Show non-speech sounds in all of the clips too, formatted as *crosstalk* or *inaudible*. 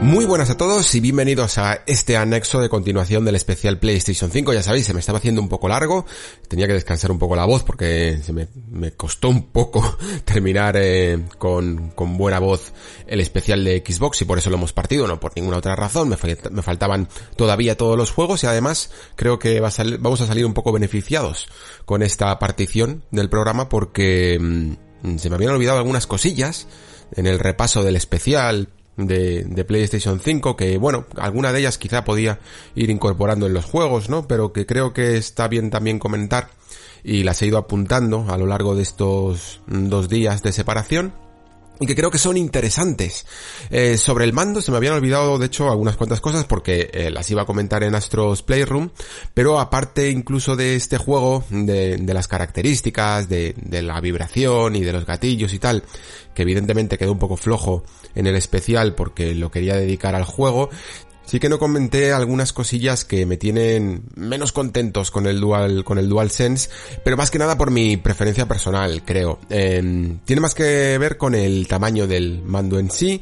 Muy buenas a todos y bienvenidos a este anexo de continuación del especial PlayStation 5. Ya sabéis, se me estaba haciendo un poco largo, tenía que descansar un poco la voz porque se me, costó un poco *laughs* terminar eh, con, buena voz el especial de Xbox y por eso lo hemos partido, no por ninguna otra razón. Me, fal- me faltaban todavía todos los juegos y además creo que vamos a salir un poco beneficiados con esta partición del programa porque mm, se me habían olvidado algunas cosillas en el repaso del especial de, de PlayStation 5 que bueno, alguna de ellas quizá podía ir incorporando en los juegos, ¿no? Pero que creo que está bien también comentar y las he ido apuntando a lo largo de estos dos días de separación y que creo que son interesantes. Eh, sobre el mando se me habían olvidado de hecho algunas cuantas cosas porque eh, las iba a comentar en Astros Playroom, pero aparte incluso de este juego, de, las características, de la vibración y de los gatillos y tal, que evidentemente quedó un poco flojo en el especial porque lo quería dedicar al juego, Sí que no comenté algunas cosillas que me tienen menos contentos con el Dual, con el DualSense, pero más que nada por mi preferencia personal, creo. Eh, tiene más que ver con el tamaño del mando en sí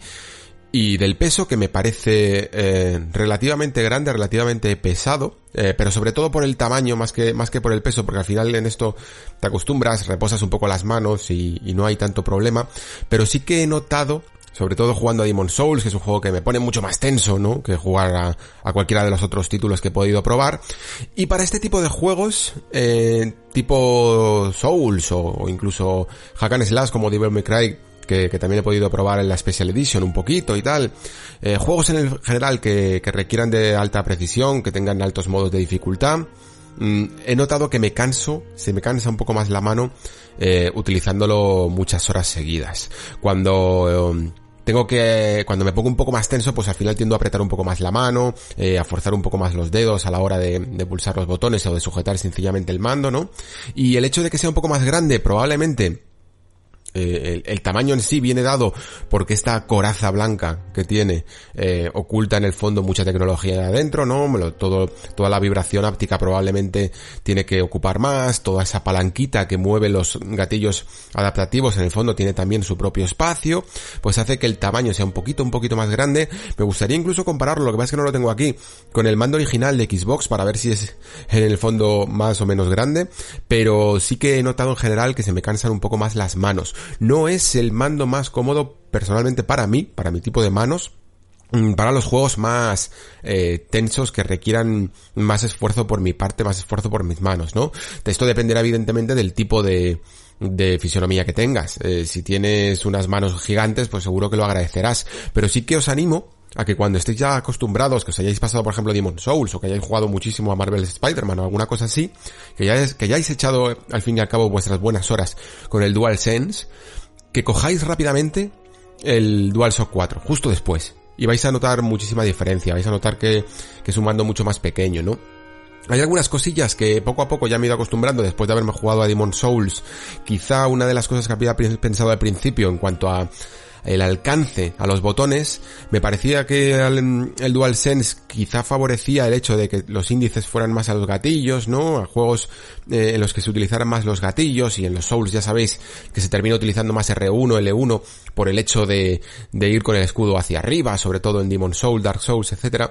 y del peso que me parece eh, relativamente grande, relativamente pesado, eh, pero sobre todo por el tamaño más que más que por el peso, porque al final en esto te acostumbras, reposas un poco las manos y no hay tanto problema, pero sí que he notado sobre todo jugando a Demon Souls, que es un juego que me pone mucho más tenso, ¿no? Que jugar a, cualquiera de los otros títulos que he podido probar. Y para este tipo de juegos, eh, tipo Souls o, incluso Hack and Slash como Devil May Cry, que, también he podido probar en la Special Edition un poquito y tal. Eh, juegos en el general que, que requieran de alta precisión, que tengan altos modos de dificultad. Mm, he notado que me canso, se me cansa un poco más la mano eh, utilizándolo muchas horas seguidas. Cuando... tengo que, cuando me pongo un poco más tenso, pues al final tiendo a apretar un poco más la mano, eh, a forzar un poco más los dedos a la hora de, de, pulsar los botones o de sujetar sencillamente el mando, ¿no? Y el hecho de que sea un poco más grande, probablemente eh, el, tamaño en sí viene dado porque esta coraza blanca que tiene eh, oculta en el fondo mucha tecnología de adentro, ¿no? Todo, toda la vibración áptica probablemente tiene que ocupar más, toda esa palanquita que mueve los gatillos adaptativos en el fondo tiene también su propio espacio, pues hace que el tamaño sea un poquito, un poquito más grande. Me gustaría incluso compararlo, lo que pasa es que no lo tengo aquí, con el mando original de Xbox para ver si es en el fondo más o menos grande, pero sí que he notado en general que se me cansan un poco más las manos no es el mando más cómodo personalmente para mí, para mi tipo de manos, mm, para los juegos más eh, tensos que requieran más esfuerzo por mi parte, más esfuerzo por mis manos, ¿no? Esto dependerá evidentemente del tipo de, de fisionomía que tengas. Eh, si tienes unas manos gigantes, pues seguro que lo agradecerás. Pero sí que os animo a que cuando estéis ya acostumbrados, que os hayáis pasado por ejemplo Demon Souls o que hayáis jugado muchísimo a Marvel Spider-Man o alguna cosa así, que ya que hayáis echado al fin y al cabo vuestras buenas horas con el DualSense, que cojáis rápidamente el DualShock 4, justo después. Y vais a notar muchísima diferencia, vais a notar que, que es un mando mucho más pequeño, ¿no? Hay algunas cosillas que poco a poco ya me he ido acostumbrando después de haberme jugado a Demon Souls. Quizá una de las cosas que había pensado al principio en cuanto a el alcance a los botones, me parecía que el, el DualSense quizá favorecía el hecho de que los índices fueran más a los gatillos, ¿no? A juegos eh, en los que se utilizaran más los gatillos y en los Souls ya sabéis que se termina utilizando más R1, L1 por el hecho de, ir con el escudo hacia arriba, sobre todo en Demon Souls, Dark Souls, etcétera,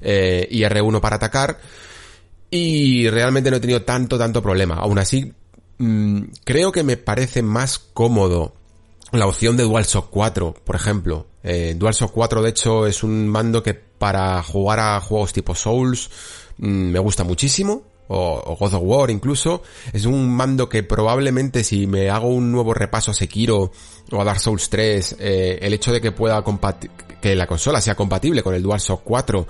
eh, y R1 para atacar. Y realmente no he tenido tanto, tanto problema. Aún así, mmm, creo que me parece más cómodo la opción de DualShock 4, por ejemplo. Eh, DualShock 4, de hecho, es un mando que para jugar a juegos tipo Souls mmm, me gusta muchísimo. O, o, God of War incluso. Es un mando que probablemente si me hago un nuevo repaso a Sekiro o a Dark Souls 3, eh, el hecho de que pueda que la consola sea compatible con el DualShock 4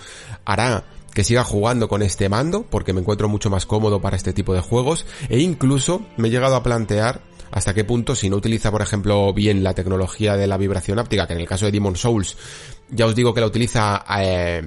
hará que siga jugando con este mando porque me encuentro mucho más cómodo para este tipo de juegos e incluso me he llegado a plantear hasta qué punto si no utiliza, por ejemplo, bien la tecnología de la vibración áptica, que en el caso de Demon Souls, ya os digo que la utiliza eh,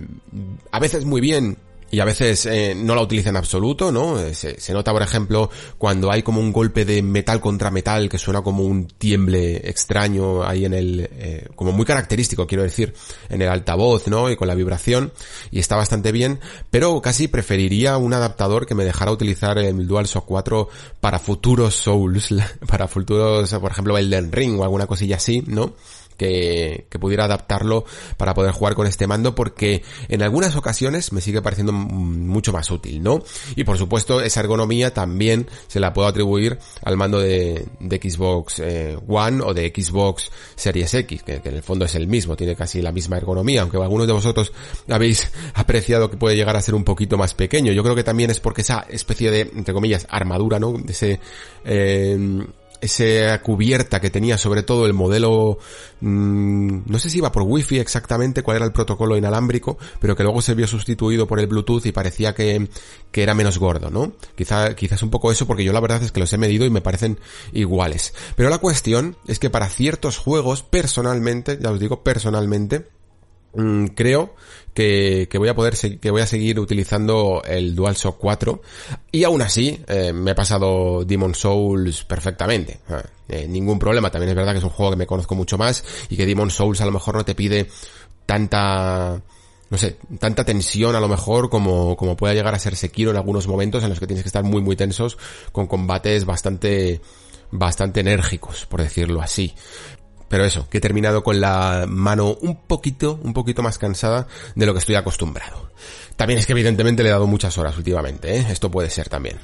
a veces muy bien y a veces eh, no la utiliza en absoluto, ¿no? Eh, se, nota, por ejemplo, cuando hay como un golpe de metal contra metal que suena como un tiemble extraño ahí en el, eh, como muy característico, quiero decir, en el altavoz, ¿no? Y con la vibración, y está bastante bien, pero casi preferiría un adaptador que me dejara utilizar el DualShock 4 para futuros Souls, *laughs* para futuros, por ejemplo, Elden Ring o alguna cosilla así, ¿no? Que, pudiera adaptarlo para poder jugar con este mando porque en algunas ocasiones me sigue pareciendo mucho más útil, ¿no? Y por supuesto esa ergonomía también se la puedo atribuir al mando de, Xbox eh, One o de Xbox Series X, que, en el fondo es el mismo, tiene casi la misma ergonomía, aunque algunos de vosotros habéis *laughs* apreciado que puede llegar a ser un poquito más pequeño. Yo creo que también es porque esa especie de, entre comillas, armadura, ¿no? De ese, eh, esa cubierta que tenía sobre todo el modelo, mmm, no sé si iba por wifi exactamente, cuál era el protocolo inalámbrico, pero que luego se vio sustituido por el Bluetooth y parecía que, que era menos gordo, ¿no? Quizá, quizás un poco eso porque yo la verdad es que los he medido y me parecen iguales. Pero la cuestión es que para ciertos juegos, personalmente, ya os digo, personalmente, Mm, creo que, voy a poder que voy a seguir utilizando el DualShock 4 y aún así eh, me he pasado Demon Souls perfectamente. Eh, ningún problema. También es verdad que es un juego que me conozco mucho más y que Demon Souls a lo mejor no te pide tanta no sé, tanta tensión a lo mejor como, como pueda llegar a ser Sekiro en algunos momentos en los que tienes que estar muy muy tensos con combates bastante bastante enérgicos, por decirlo así. Pero eso, que he terminado con la mano un poquito, un poquito más cansada de lo que estoy acostumbrado. También es que evidentemente le he dado muchas horas últimamente, ¿eh? Esto puede ser también.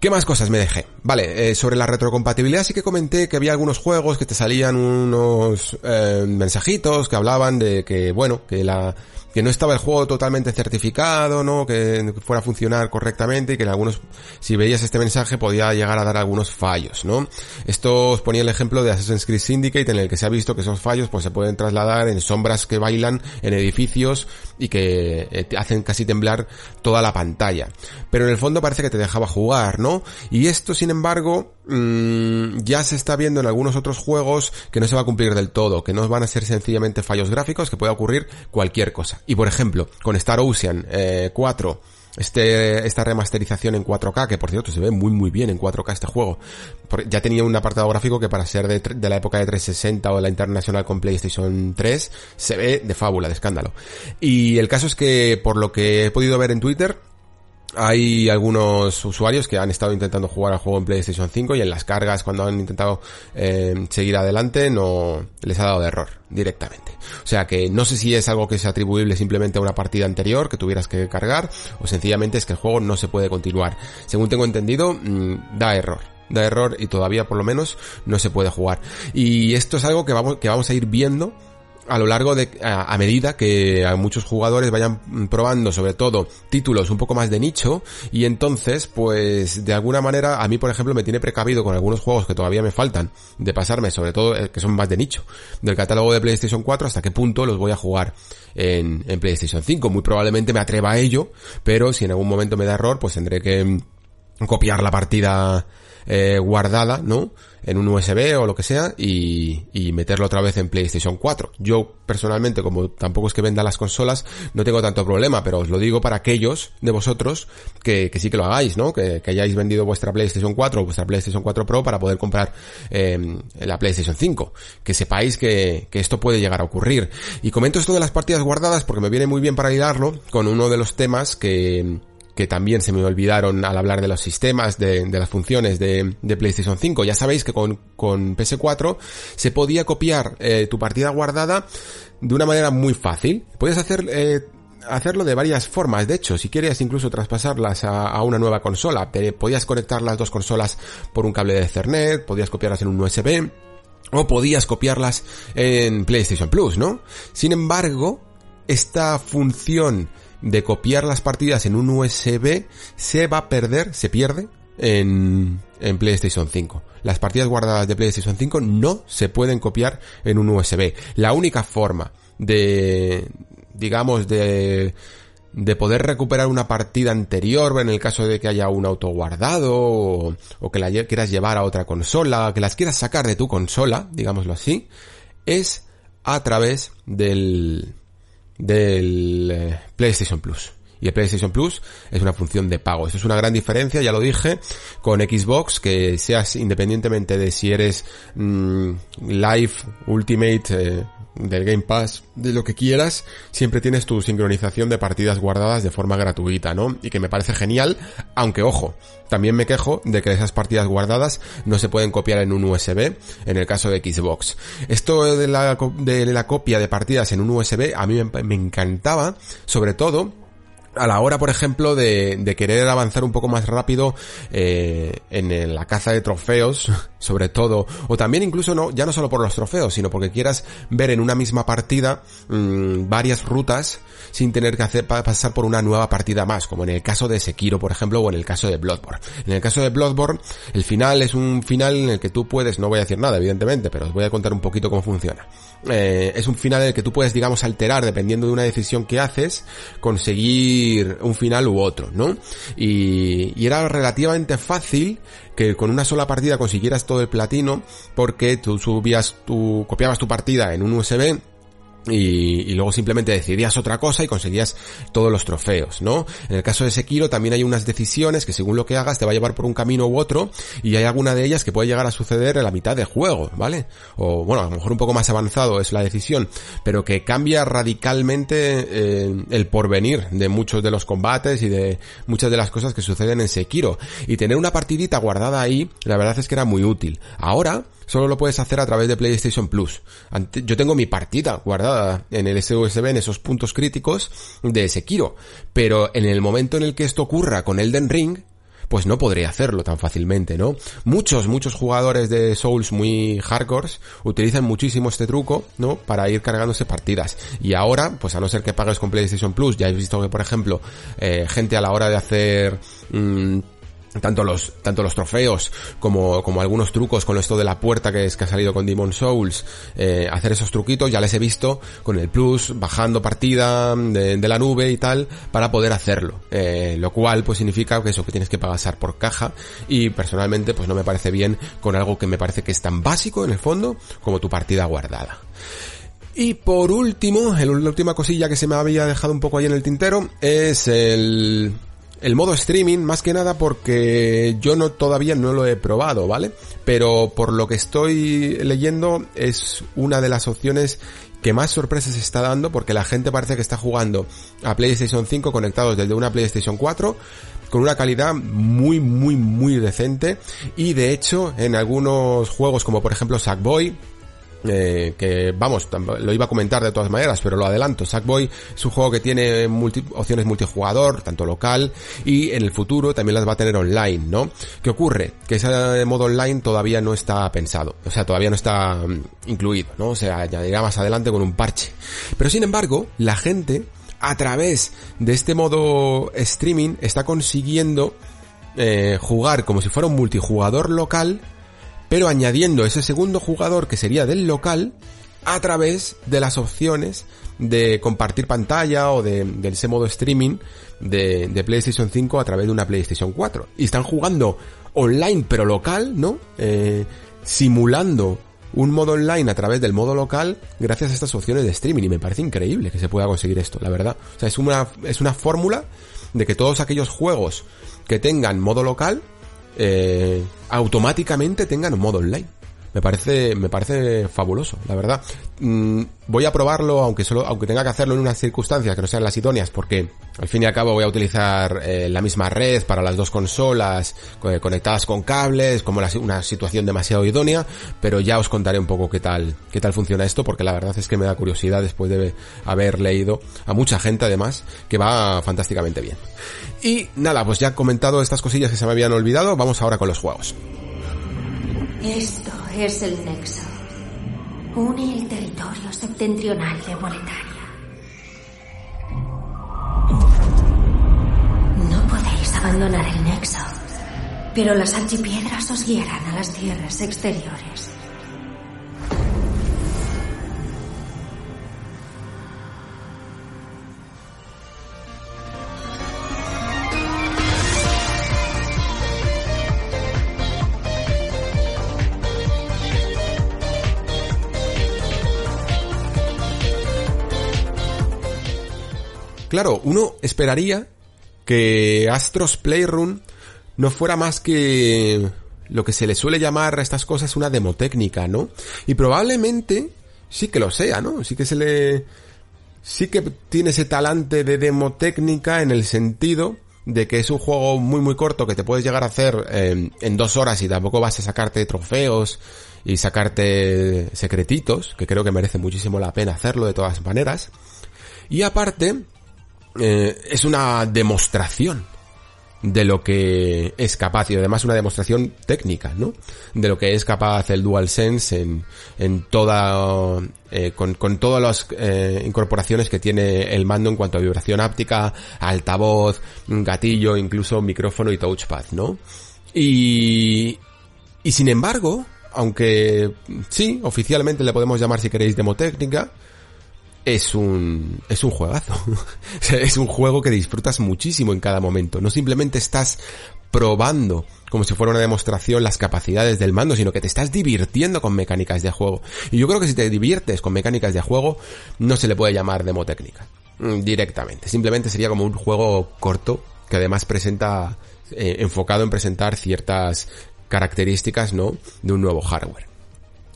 ¿Qué más cosas me dejé? Vale, eh, sobre la retrocompatibilidad sí que comenté que había algunos juegos que te salían unos eh, mensajitos que hablaban de que, bueno, que la que no estaba el juego totalmente certificado, ¿no? Que fuera a funcionar correctamente y que en algunos, si veías este mensaje podía llegar a dar algunos fallos, ¿no? Esto os ponía el ejemplo de Assassin's Creed Syndicate en el que se ha visto que esos fallos pues se pueden trasladar en sombras que bailan en edificios y que eh, hacen casi temblar toda la pantalla. Pero en el fondo parece que te dejaba jugar, ¿no? Y esto, sin embargo, mmm, ya se está viendo en algunos otros juegos que no se va a cumplir del todo, que no van a ser sencillamente fallos gráficos, que puede ocurrir cualquier cosa. Y por ejemplo, con Star Ocean eh, 4, este, esta remasterización en 4K, que por cierto se ve muy muy bien en 4K este juego. Ya tenía un apartado gráfico que para ser de, de, la época de 360 o la Internacional con PlayStation 3 se ve de fábula, de escándalo. Y el caso es que por lo que he podido ver en Twitter, hay algunos usuarios que han estado intentando jugar al juego en PlayStation 5 y en las cargas cuando han intentado eh, seguir adelante no les ha dado de error directamente. O sea que no sé si es algo que es atribuible simplemente a una partida anterior que tuvieras que cargar o sencillamente es que el juego no se puede continuar. Según tengo entendido, mm, da error da error y todavía por lo menos no se puede jugar. Y esto es algo que vamos, que vamos a ir viendo a lo largo de, a, medida que a muchos jugadores vayan probando sobre todo títulos un poco más de nicho y entonces pues de alguna manera a mí por ejemplo me tiene precavido con algunos juegos que todavía me faltan de pasarme sobre todo eh, que son más de nicho del catálogo de PlayStation 4 hasta qué punto los voy a jugar en, en PlayStation 5 muy probablemente me atreva a ello pero si en algún momento me da error pues tendré que mm, copiar la partida eh, guardada, ¿no? En un USB o lo que sea y, y meterlo otra vez en PlayStation 4. Yo personalmente, como tampoco es que venda las consolas, no tengo tanto problema, pero os lo digo para aquellos de vosotros que, que sí que lo hagáis, ¿no? Que, hayáis vendido vuestra PlayStation 4 o vuestra PlayStation 4 Pro para poder comprar eh, la PlayStation 5. Que sepáis que, que esto puede llegar a ocurrir. Y comento esto de las partidas guardadas porque me viene muy bien para hilarlo con uno de los temas que que también se me olvidaron al hablar de los sistemas, de, las funciones de, PlayStation 5. Ya sabéis que con, PS4 se podía copiar eh, tu partida guardada de una manera muy fácil. Puedes hacer... Eh, hacerlo de varias formas. De hecho, si quieres incluso traspasarlas a, una nueva consola, podías conectar las dos consolas por un cable de Ethernet, podías copiarlas en un USB, o podías copiarlas en PlayStation Plus, ¿no? Sin embargo, esta función de copiar las partidas en un USB se va a perder, se pierde en, en PlayStation 5. Las partidas guardadas de PlayStation 5 no se pueden copiar en un USB. La única forma de, digamos, de de poder recuperar una partida anterior en el caso de que haya un auto guardado o, que la quieras llevar a otra consola, que las quieras sacar de tu consola, digámoslo así, es a través del, del eh, PlayStation Plus. Y el PlayStation Plus es una función de pago. Eso es una gran diferencia, ya lo dije, con Xbox, que seas independientemente de si eres mm, Live, Ultimate, eh, del Game Pass, de lo que quieras, siempre tienes tu sincronización de partidas guardadas de forma gratuita, ¿no? Y que me parece genial, aunque ojo, también me quejo de que esas partidas guardadas no se pueden copiar en un USB en el caso de Xbox. Esto de la, de la copia de partidas en un USB a mí me, encantaba, sobre todo a la hora, por ejemplo, de, de querer avanzar un poco más rápido eh, en la caza de trofeos, sobre todo, o también incluso no, ya no solo por los trofeos, sino porque quieras ver en una misma partida mmm, varias rutas sin tener que hacer pasar por una nueva partida más, como en el caso de Sekiro, por ejemplo, o en el caso de Bloodborne. En el caso de Bloodborne, el final es un final en el que tú puedes, no voy a decir nada, evidentemente, pero os voy a contar un poquito cómo funciona. Eh, es un final en el que tú puedes, digamos, alterar, dependiendo de una decisión que haces, conseguir un final u otro, ¿no? Y, y era relativamente fácil que con una sola partida consiguieras todo el platino, porque tú subías tu, copiabas tu partida en un USB, y, y, luego simplemente decidías otra cosa y conseguías todos los trofeos, ¿no? En el caso de Sekiro también hay unas decisiones que según lo que hagas te va a llevar por un camino u otro y hay alguna de ellas que puede llegar a suceder en la mitad del juego, ¿vale? O bueno, a lo mejor un poco más avanzado es la decisión, pero que cambia radicalmente eh, el porvenir de muchos de los combates y de muchas de las cosas que suceden en Sekiro. Y tener una partidita guardada ahí, la verdad es que era muy útil. Ahora, solo lo puedes hacer a través de PlayStation Plus. Yo tengo mi partida guardada en el SUSB en esos puntos críticos de Sekiro, pero en el momento en el que esto ocurra con Elden Ring, pues no podré hacerlo tan fácilmente, ¿no? Muchos, muchos jugadores de Souls muy hardcore utilizan muchísimo este truco, ¿no? Para ir cargándose partidas. Y ahora, pues a no ser que pagues con PlayStation Plus, ya he visto que, por ejemplo, eh, gente a la hora de hacer... Mmm, tanto los tanto los trofeos como, como algunos trucos con esto de la puerta que es que ha salido con Demon Souls eh, hacer esos truquitos ya les he visto con el plus bajando partida de, de la nube y tal para poder hacerlo. Eh, lo cual pues significa que eso que tienes que pasar por caja y personalmente pues no me parece bien con algo que me parece que es tan básico en el fondo como tu partida guardada. Y por último, la última cosilla que se me había dejado un poco ahí en el tintero es el, el modo streaming, más que nada porque yo no todavía no lo he probado, ¿vale? Pero por lo que estoy leyendo es una de las opciones que más sorpresas está dando porque la gente parece que está jugando a PlayStation 5 conectados desde una PlayStation 4 con una calidad muy muy muy decente y de hecho en algunos juegos como por ejemplo Sackboy eh, que vamos, lo iba a comentar de todas maneras, pero lo adelanto. Sackboy es un juego que tiene opciones multijugador, tanto local, y en el futuro también las va a tener online, ¿no? ¿Qué ocurre? Que ese modo online todavía no está pensado, o sea, todavía no está um, incluido, ¿no? O sea, añadirá más adelante con un parche. Pero sin embargo, la gente, a través de este modo streaming, está consiguiendo eh, jugar como si fuera un multijugador local pero añadiendo ese segundo jugador que sería del local a través de las opciones de compartir pantalla o de, ese modo streaming de, de, PlayStation 5 a través de una PlayStation 4. Y están jugando online pero local, ¿no? Eh, simulando un modo online a través del modo local gracias a estas opciones de streaming y me parece increíble que se pueda conseguir esto, la verdad. O sea, es una, es una fórmula de que todos aquellos juegos que tengan modo local eh, automáticamente tengan un modo online. Me parece, me parece fabuloso, la verdad. Mm, voy a probarlo, aunque solo, aunque tenga que hacerlo en unas circunstancias que no sean las idóneas, porque al fin y al cabo voy a utilizar eh, la misma red para las dos consolas conectadas con cables, como una situación demasiado idónea, pero ya os contaré un poco qué tal, qué tal funciona esto, porque la verdad es que me da curiosidad después de haber leído a mucha gente además que va fantásticamente bien. Y nada, pues ya he comentado estas cosillas que se me habían olvidado, vamos ahora con los juegos. Es el Nexo. Une el territorio septentrional de Boletaria. No podéis abandonar el Nexo, pero las archipiedras os guiarán a las tierras exteriores. Claro, uno esperaría que Astros Playroom no fuera más que lo que se le suele llamar a estas cosas una demotécnica, ¿no? Y probablemente sí que lo sea, ¿no? Sí que se le... Sí que tiene ese talante de demotécnica en el sentido de que es un juego muy muy corto que te puedes llegar a hacer eh, en dos horas y tampoco vas a sacarte trofeos y sacarte secretitos, que creo que merece muchísimo la pena hacerlo de todas maneras. Y aparte, eh, es una demostración de lo que es capaz y además una demostración técnica, ¿no? De lo que es capaz el DualSense en, en toda, eh, con, con, todas las eh, incorporaciones que tiene el mando en cuanto a vibración áptica, altavoz, gatillo, incluso micrófono y touchpad, ¿no? Y, y sin embargo, aunque sí, oficialmente le podemos llamar si queréis demotécnica, es un, es un juegazo. *laughs* es un juego que disfrutas muchísimo en cada momento. No simplemente estás probando como si fuera una demostración las capacidades del mando, sino que te estás divirtiendo con mecánicas de juego. Y yo creo que si te diviertes con mecánicas de juego, no se le puede llamar demotécnica. Mm, directamente. Simplemente sería como un juego corto que además presenta, eh, enfocado en presentar ciertas características, ¿no? De un nuevo hardware.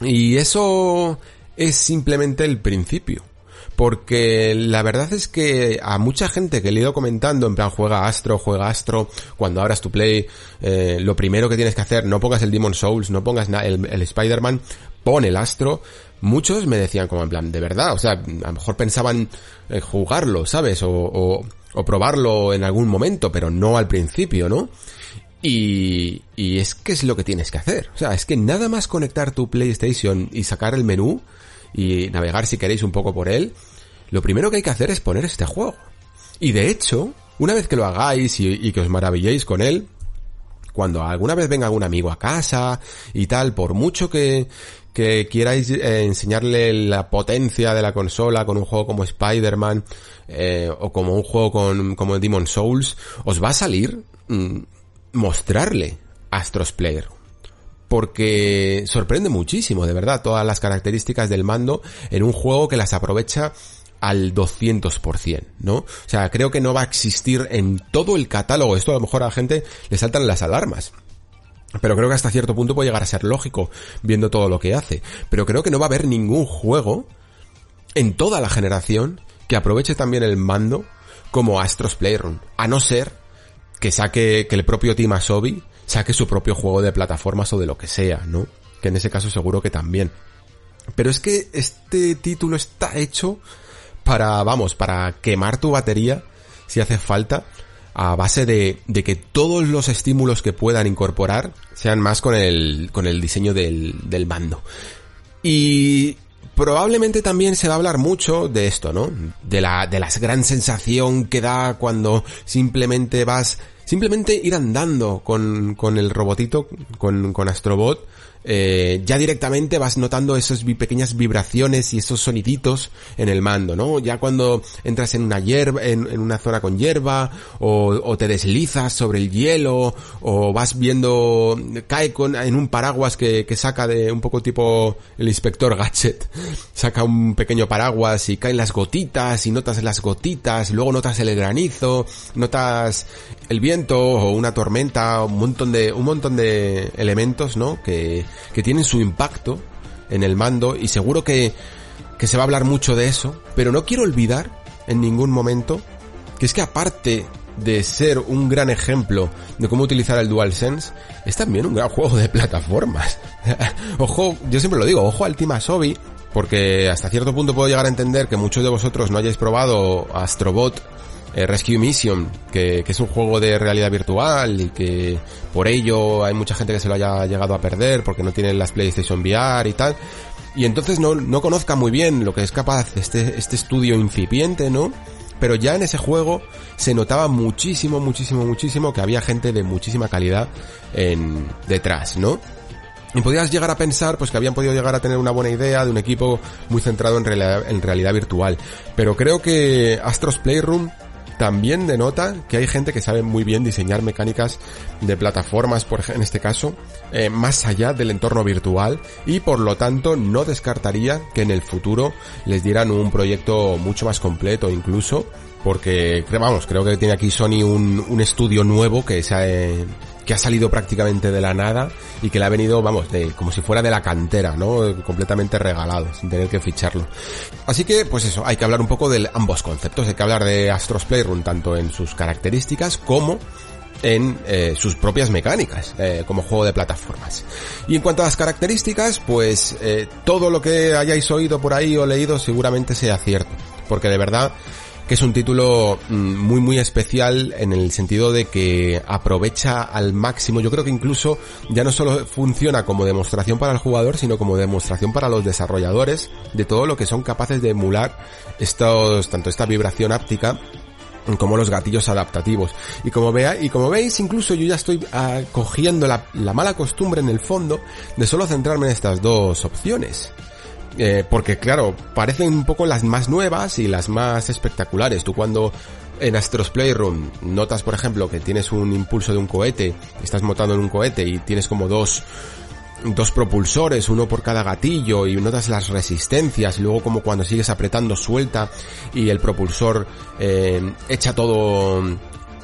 Y eso es simplemente el principio porque la verdad es que a mucha gente que le he ido comentando, en plan juega Astro, juega Astro, cuando abras tu play, eh, lo primero que tienes que hacer, no pongas el Demon Souls, no pongas el, el Spider-Man, pon el Astro, muchos me decían como en plan, de verdad, o sea, a lo mejor pensaban eh, jugarlo, ¿sabes? O, o, o probarlo en algún momento, pero no al principio, ¿no? Y, y es que es lo que tienes que hacer. O sea, es que nada más conectar tu PlayStation y sacar el menú y navegar si queréis un poco por él, lo primero que hay que hacer es poner este juego. Y de hecho, una vez que lo hagáis y, que os maravilléis con él, cuando alguna vez venga algún amigo a casa y tal, por mucho que, que eh, enseñarle la potencia de la consola con un juego como Spider-Man eh, o como un juego con, como Demon Souls, os va a salir mm, mostrarle Astros Player. Porque sorprende muchísimo, de verdad, todas las características del mando en un juego que las aprovecha al 200%, ¿no? O sea, creo que no va a existir en todo el catálogo. Esto a lo mejor a la gente le saltan las alarmas. Pero creo que hasta cierto punto puede llegar a ser lógico viendo todo lo que hace. Pero creo que no va a haber ningún juego en toda la generación que aproveche también el mando como Astros Playroom. A no ser que saque, que el propio Team Asobi saque su propio juego de plataformas o de lo que sea, ¿no? Que en ese caso seguro que también. Pero es que este título está hecho para, vamos, para quemar tu batería si hace falta a base de, de, que todos los estímulos que puedan incorporar sean más con el, con el diseño del, del mando. Y probablemente también se va a hablar mucho de esto, ¿no? De la, de la gran sensación que da cuando simplemente vas, simplemente ir andando con, con el robotito, con, con Astrobot, eh, ya directamente vas notando esas pequeñas vibraciones y esos soniditos en el mando, ¿no? Ya cuando entras en una hierba, en, una zona con hierba, o, te deslizas sobre el hielo, o vas viendo, cae con, en un paraguas que, que saca de un poco tipo el inspector Gadget, *laughs* saca un pequeño paraguas y caen las gotitas y notas las gotitas, luego notas el granizo, notas el viento o una tormenta, un montón de, un montón de elementos, ¿no? Que, que tienen su impacto en el mando y seguro que, que se va a hablar mucho de eso, pero no quiero olvidar en ningún momento que es que aparte de ser un gran ejemplo de cómo utilizar el DualSense, es también un gran juego de plataformas. *laughs* ojo, yo siempre lo digo, ojo al Team Asobi, porque hasta cierto punto puedo llegar a entender que muchos de vosotros no hayáis probado Astrobot eh, Rescue Mission, que, es un juego de realidad virtual y que por ello hay mucha gente que se lo haya llegado a perder porque no tienen las PlayStation VR y tal. Y entonces no, no conozca muy bien lo que es capaz este, este estudio incipiente, ¿no? Pero ya en ese juego se notaba muchísimo, muchísimo, muchísimo que había gente de muchísima calidad en, detrás, ¿no? Y podías llegar a pensar pues que habían podido llegar a tener una buena idea de un equipo muy centrado en realidad virtual. Pero creo que Astros Playroom también denota que hay gente que sabe muy bien diseñar mecánicas de plataformas, por en este caso, eh, más allá del entorno virtual y por lo tanto no descartaría que en el futuro les dieran un proyecto mucho más completo incluso porque vamos, creo que tiene aquí Sony un, un estudio nuevo que se ha, eh, que ha salido prácticamente de la nada y que le ha venido, vamos, de, como si fuera de la cantera, ¿no? Completamente regalado, sin tener que ficharlo. Así que, pues eso, hay que hablar un poco de ambos conceptos, hay que hablar de Astros Playroom tanto en sus características como en eh, sus propias mecánicas eh, como juego de plataformas. Y en cuanto a las características, pues eh, todo lo que hayáis oído por ahí o leído seguramente sea cierto, porque de verdad que es un título mm, muy muy especial en el sentido de que aprovecha al máximo, yo creo que incluso ya no solo funciona como demostración para el jugador, sino como demostración para los desarrolladores de todo lo que son capaces de emular estos, tanto esta vibración áptica como los gatillos adaptativos. Y como vea, y como veis, incluso yo ya estoy ah, cogiendo la, la mala costumbre en el fondo de solo centrarme en estas dos opciones. Eh, porque claro, parecen un poco las más nuevas y las más espectaculares. Tú cuando en Astros Playroom notas, por ejemplo, que tienes un impulso de un cohete, estás montando en un cohete y tienes como dos dos propulsores, uno por cada gatillo y notas las resistencias y luego como cuando sigues apretando suelta y el propulsor eh, echa todo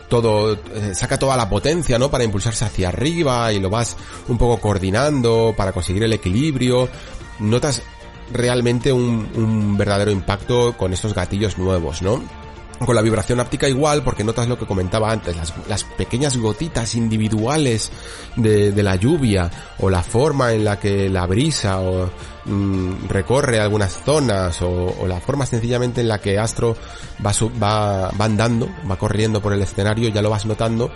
todo eh, saca toda la potencia, ¿no? Para impulsarse hacia arriba y lo vas un poco coordinando para conseguir el equilibrio. Notas realmente un, un verdadero impacto con estos gatillos nuevos, ¿no? con la vibración áptica igual, porque notas lo que comentaba antes, las, pequeñas gotitas individuales de, de, la lluvia, o la forma en la que la brisa o, mm, recorre algunas zonas, o, o, la forma sencillamente en la que Astro va, va, va andando, va corriendo por el escenario, ya lo vas notando,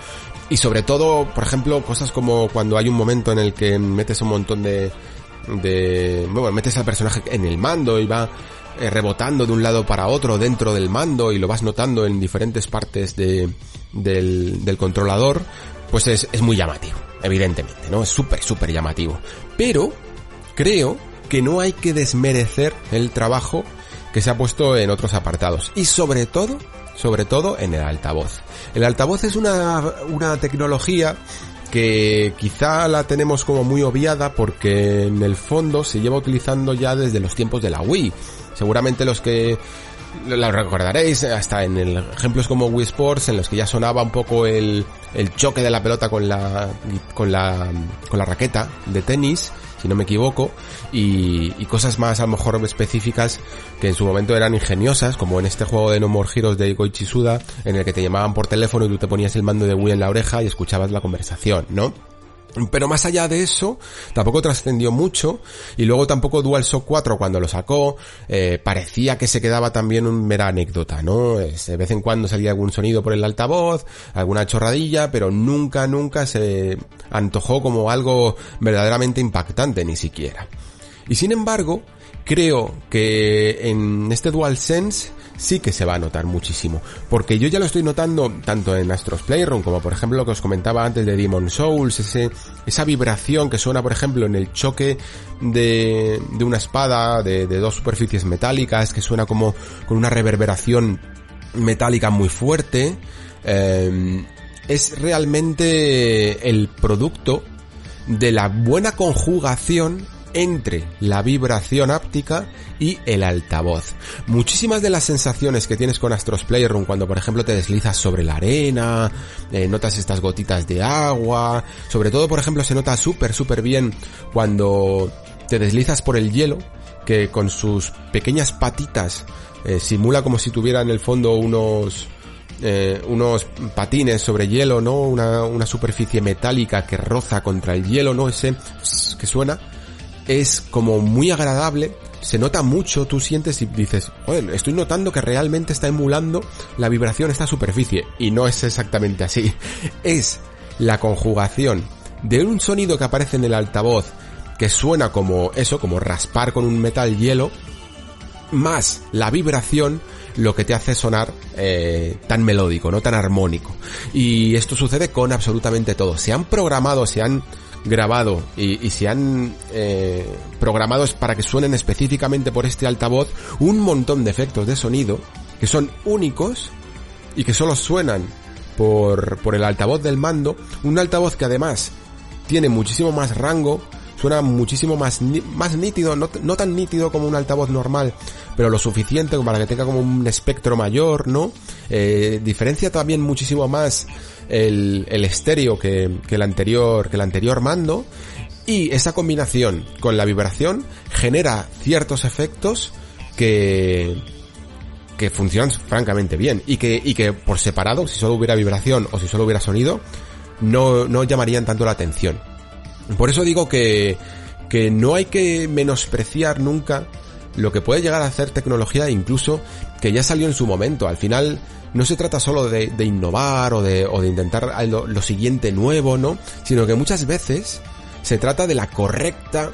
y sobre todo, por ejemplo, cosas como cuando hay un momento en el que metes un montón de, de, bueno, metes al personaje en el mando y va eh, rebotando de un lado para otro dentro del mando y lo vas notando en diferentes partes de, del, del controlador, pues es, es muy llamativo, evidentemente, ¿no? Es súper, súper llamativo. Pero creo que no hay que desmerecer el trabajo que se ha puesto en otros apartados. Y sobre todo, sobre todo en el altavoz. El altavoz es una, una tecnología que quizá la tenemos como muy obviada porque en el fondo se lleva utilizando ya desde los tiempos de la Wii. Seguramente los que la recordaréis hasta en el, ejemplos como Wii Sports en los que ya sonaba un poco el, el choque de la pelota con la con la con la raqueta de tenis si no me equivoco, y, y, cosas más a lo mejor específicas que en su momento eran ingeniosas, como en este juego de No More Heroes de Goichi Suda, en el que te llamaban por teléfono y tú te ponías el mando de Wii en la oreja y escuchabas la conversación, ¿no? Pero más allá de eso, tampoco trascendió mucho y luego tampoco DualShock 4 cuando lo sacó eh, parecía que se quedaba también un mera anécdota, ¿no? De vez en cuando salía algún sonido por el altavoz, alguna chorradilla, pero nunca, nunca se antojó como algo verdaderamente impactante ni siquiera. Y sin embargo, creo que en este DualSense sí que se va a notar muchísimo. Porque yo ya lo estoy notando tanto en Astros Playroom como por ejemplo lo que os comentaba antes de Demon Souls, ese, esa vibración que suena por ejemplo en el choque de, de una espada de, de dos superficies metálicas, que suena como con una reverberación metálica muy fuerte. Eh, es realmente el producto de la buena conjugación entre la vibración áptica y el altavoz. Muchísimas de las sensaciones que tienes con Astros Playroom cuando por ejemplo te deslizas sobre la arena, eh, notas estas gotitas de agua, sobre todo por ejemplo se nota súper súper bien cuando te deslizas por el hielo, que con sus pequeñas patitas eh, simula como si tuviera en el fondo unos eh, unos patines sobre hielo, ¿no? Una, una superficie metálica que roza contra el hielo, ¿no? Ese que suena es como muy agradable, se nota mucho, tú sientes y dices, bueno, estoy notando que realmente está emulando la vibración esta superficie. Y no es exactamente así. *laughs* Es la conjugación de un sonido que aparece en el altavoz que suena como eso, como raspar con un metal hielo, más la vibración lo que te hace sonar eh, tan melódico, no tan armónico. Y esto sucede con absolutamente todo. Se han programado, se han grabado y, y se han eh, programados para que suenen específicamente por este altavoz un montón de efectos de sonido que son únicos y que solo suenan por, por el altavoz del mando, un altavoz que además tiene muchísimo más rango, suena muchísimo más, más nítido, no, no tan nítido como un altavoz normal, pero lo suficiente para que tenga como un espectro mayor, ¿no? Eh, diferencia también muchísimo más el, el estéreo que, que el anterior, que el anterior mando, y esa combinación con la vibración genera ciertos efectos que, que funcionan francamente bien y que, y que por separado, si solo hubiera vibración o si solo hubiera sonido, no, no llamarían tanto la atención. Por eso digo que, que no hay que menospreciar nunca lo que puede llegar a hacer tecnología incluso que ya salió en su momento. Al final no se trata solo de, de innovar o de, o de intentar lo, siguiente nuevo, ¿no? Sino que muchas veces se trata de la correcta,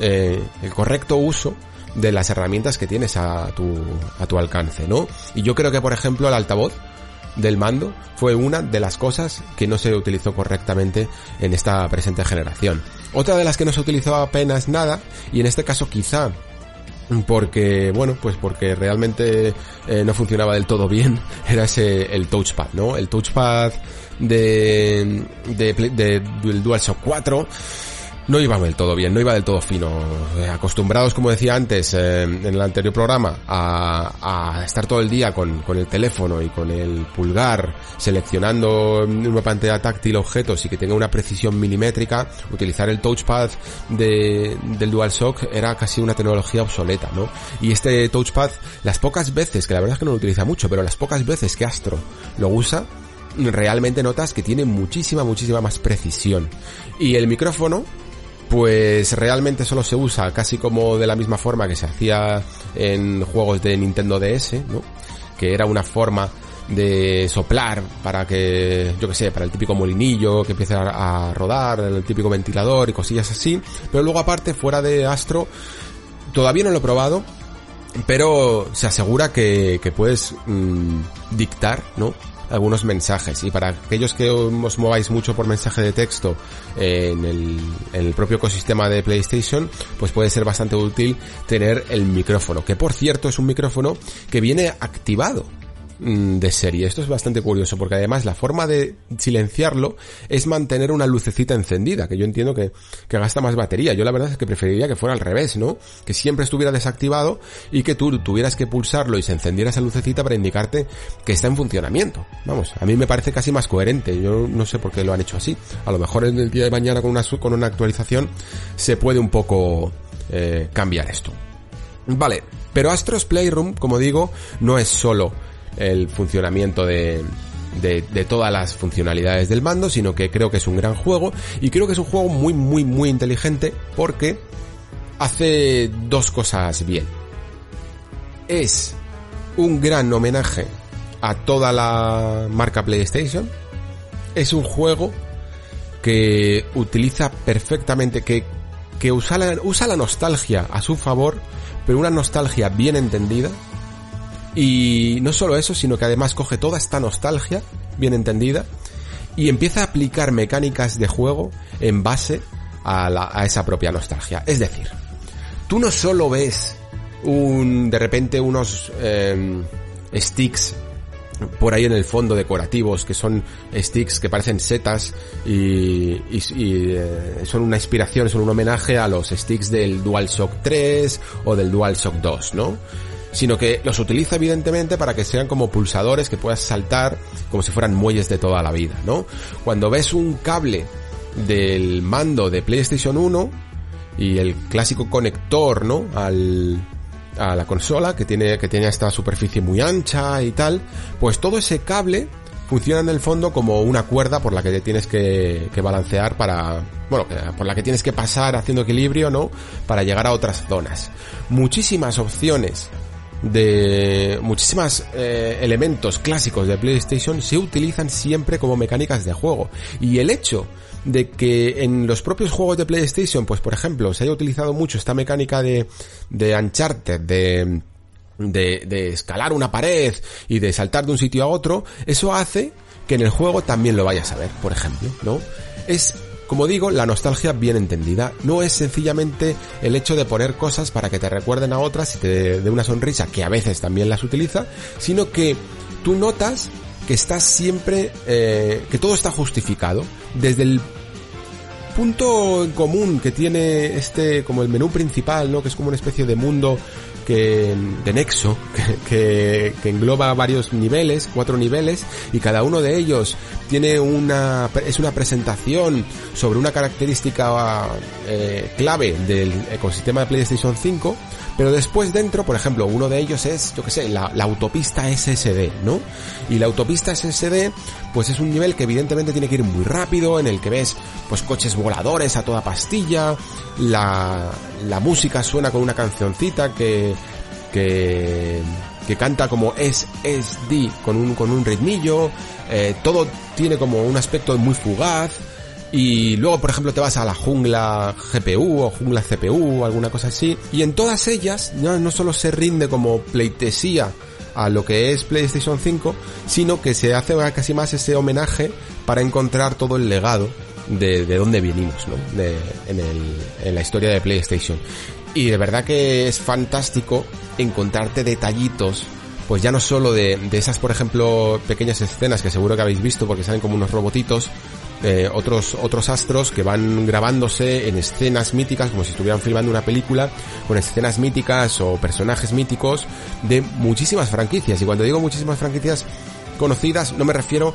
eh, el correcto uso de las herramientas que tienes a tu, a tu alcance, ¿no? Y yo creo que, por ejemplo, el altavoz del mando fue una de las cosas que no se utilizó correctamente en esta presente generación. Otra de las que no se utilizó apenas nada, y en este caso quizá porque bueno pues porque realmente eh, no funcionaba del todo bien. *laughs* Era ese el touchpad no el touchpad de de, de, DualShock 4 no iba del todo bien, no iba del todo fino. Eh, acostumbrados, como decía antes eh, en el anterior programa, a, a estar todo el día con, con, el teléfono y con el pulgar seleccionando una pantalla táctil objetos y que tenga una precisión milimétrica, utilizar el touchpad de, del DualShock era casi una tecnología obsoleta, ¿no? Y este touchpad, las pocas veces, que la verdad es que no lo utiliza mucho, pero las pocas veces que Astro lo usa, realmente notas que tiene muchísima, muchísima más precisión. Y el micrófono, pues realmente solo se usa casi como de la misma forma que se hacía en juegos de Nintendo DS, ¿no? Que era una forma de soplar para que, yo que sé, para el típico molinillo que empiece a, rodar, el típico ventilador y cosillas así. Pero luego aparte, fuera de Astro, todavía no lo he probado, pero se asegura que, puedes mmm, dictar, ¿no? Algunos mensajes. Y para aquellos que os mováis mucho por mensaje de texto en el, en el propio ecosistema de PlayStation pues puede ser bastante útil tener el micrófono que por cierto es un micrófono que viene activado de serie. Esto es bastante curioso porque además la forma de silenciarlo es mantener una lucecita encendida, que yo entiendo que, que, gasta más batería. Yo la verdad es que preferiría que fuera al revés, ¿no? Que siempre estuviera desactivado y que tú tuvieras que pulsarlo y se encendiera esa lucecita para indicarte que está en funcionamiento. Vamos, a mí me parece casi más coherente. Yo no sé por qué lo han hecho así. A lo mejor en el día de mañana con una, con una actualización se puede un poco eh, cambiar esto. Vale, pero Astros Playroom, como digo, no es solo el funcionamiento de, de, de, todas las funcionalidades del mando, sino que creo que es un gran juego y creo que es un juego muy, muy, muy inteligente porque hace dos cosas bien. Es un gran homenaje a toda la marca PlayStation. Es un juego que utiliza perfectamente, que, que usa, la, usa la nostalgia a su favor, pero una nostalgia bien entendida, y no solo eso, sino que además coge toda esta nostalgia, bien entendida, y empieza a aplicar mecánicas de juego en base a, esa propia nostalgia. Es decir, tú no solo ves un, de repente unos eh, sticks por ahí en el fondo decorativos que son sticks que parecen setas y, y, y eh, son una inspiración, son un homenaje a los sticks del DualShock 3 o del DualShock 2, ¿no? Sino que los utiliza evidentemente para que sean como pulsadores que puedas saltar como si fueran muelles de toda la vida, ¿no? Cuando ves un cable del mando de PlayStation 1 y el clásico conector, ¿no? Al, a la consola que tiene, que tiene esta superficie muy ancha y tal, pues todo ese cable funciona en el fondo como una cuerda por la que tienes que, que, balancear para, bueno, por la que tienes que pasar haciendo equilibrio, ¿no? Para llegar a otras zonas. Muchísimas opciones de muchísimos eh, elementos clásicos de PlayStation se utilizan siempre como mecánicas de juego. Y el hecho de que en los propios juegos de PlayStation, pues por ejemplo, se haya utilizado mucho esta mecánica de, de Uncharted, de, de, de escalar una pared y de saltar de un sitio a otro, eso hace que en el juego también lo vayas a ver, por ejemplo, ¿no? Es como digo, la nostalgia bien entendida no es sencillamente el hecho de poner cosas para que te recuerden a otras y te dé una sonrisa, que a veces también las utiliza, sino que tú notas que estás siempre, eh, que todo está justificado, desde el punto en común que tiene este, como el menú principal, ¿no? Que es como una especie de mundo que, de nexo, *laughs* que, que, engloba varios niveles, cuatro niveles, y cada uno de ellos tiene una, es una presentación sobre una característica eh, clave del ecosistema de PlayStation 5, pero después dentro, por ejemplo, uno de ellos es, yo que sé, la, la, autopista SSD, ¿no? Y la autopista SSD, pues es un nivel que evidentemente tiene que ir muy rápido, en el que ves, pues coches voladores a toda pastilla, la, la música suena con una cancioncita que, que, que canta como SSD con un, con un ritmillo, eh, todo tiene como un aspecto muy fugaz, y luego, por ejemplo, te vas a la jungla GPU o jungla CPU alguna cosa así. Y en todas ellas no, no solo se rinde como pleitesía a lo que es PlayStation 5, sino que se hace casi más ese homenaje para encontrar todo el legado de, de dónde venimos, ¿no? De, en, el, en la historia de PlayStation. Y de verdad que es fantástico encontrarte detallitos pues ya no solo de, de esas, por ejemplo, pequeñas escenas que seguro que habéis visto porque salen como unos robotitos, eh, otros, otros astros que van grabándose en escenas míticas, como si estuvieran filmando una película, con escenas míticas o personajes míticos de muchísimas franquicias. Y cuando digo muchísimas franquicias conocidas, no me refiero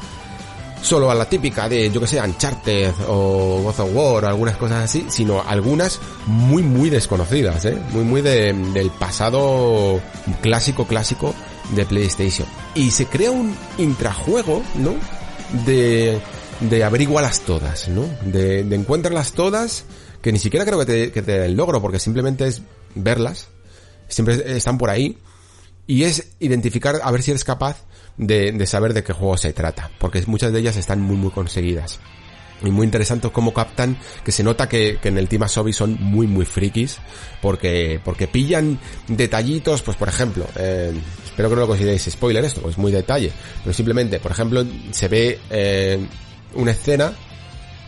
solo a la típica de, yo que sé, Uncharted o God of War o algunas cosas así, sino algunas muy, muy desconocidas, ¿eh? Muy, muy de, del pasado clásico, clásico de PlayStation. Y se crea un intrajuego, ¿no? De de averigualas todas, ¿no? De, de encuentrarlas todas, que ni siquiera creo que te, que te logro, porque simplemente es verlas, siempre están por ahí, y es identificar, a ver si eres capaz de, de saber de qué juego se trata, porque muchas de ellas están muy muy conseguidas. Y muy interesante cómo captan, que se nota que, que en el Team Asobi son muy muy frikis, porque, porque pillan detallitos, pues por ejemplo, eh, espero que no lo consideréis spoiler esto, pues muy detalle, pero simplemente, por ejemplo, se ve eh, una escena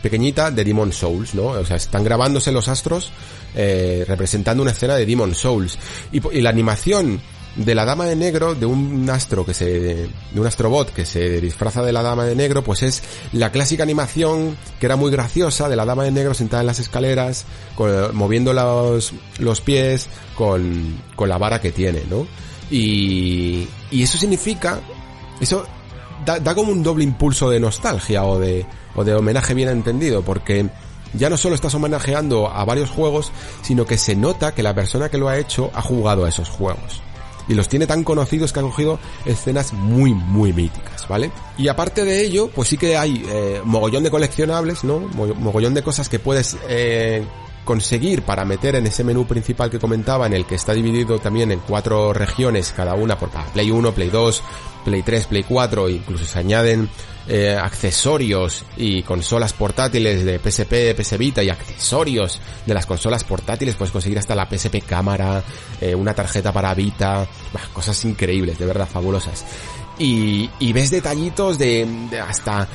pequeñita de Demon Souls, ¿no? O sea, están grabándose los astros eh, representando una escena de Demon Souls. Y, la animación de la dama de negro, de un astro que se, de un astrobot que se disfraza de la dama de negro, pues es la clásica animación que era muy graciosa de la dama de negro sentada en las escaleras, con, moviendo los, los pies con, con la vara que tiene, ¿no? Y, y eso significa, eso da, da, como un doble impulso de nostalgia o de, o de homenaje bien entendido, porque ya no solo estás homenajeando a varios juegos, sino que se nota que la persona que lo ha hecho ha jugado a esos juegos. Y los tiene tan conocidos que ha cogido escenas muy, muy míticas, ¿vale? Y aparte de ello, pues sí que hay eh, mogollón de coleccionables, ¿no? Mogollón de cosas que puedes eh, conseguir para meter en ese menú principal que comentaba, en el que está dividido también en cuatro regiones, cada una por Play 1, Play 2, Play 3, Play 4, incluso se añaden eh, accesorios y consolas portátiles de PSP, PS Vita y accesorios de las consolas portátiles, puedes conseguir hasta la PSP cámara, eh, una tarjeta para Vita, bah, cosas increíbles, de verdad, fabulosas. Y, y ves detallitos de, de hasta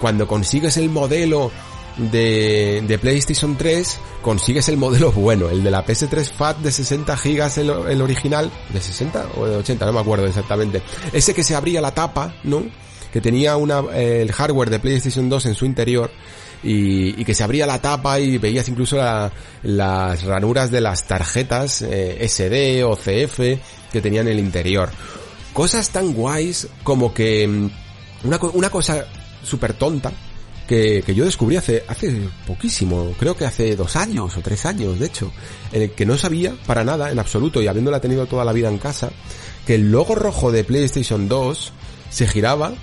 cuando consigues el modelo de, de, PlayStation 3 consigues el modelo bueno, el de la PS3 FAT de 60 GB el, el, original, de 60 o de 80, no me acuerdo exactamente. Ese que se abría la tapa, ¿no? Que tenía una, eh, el hardware de PlayStation 2 en su interior y, y que se abría la tapa y veías incluso la, las ranuras de las tarjetas eh, SD o CF que tenían en el interior. Cosas tan guays como que mm, una, una cosa súper tonta que, que, yo descubrí hace, hace poquísimo, creo que hace dos años o tres años, de hecho, en el que no sabía para nada, en absoluto, y habiéndola tenido toda la vida en casa, que el logo rojo de PlayStation 2 se giraba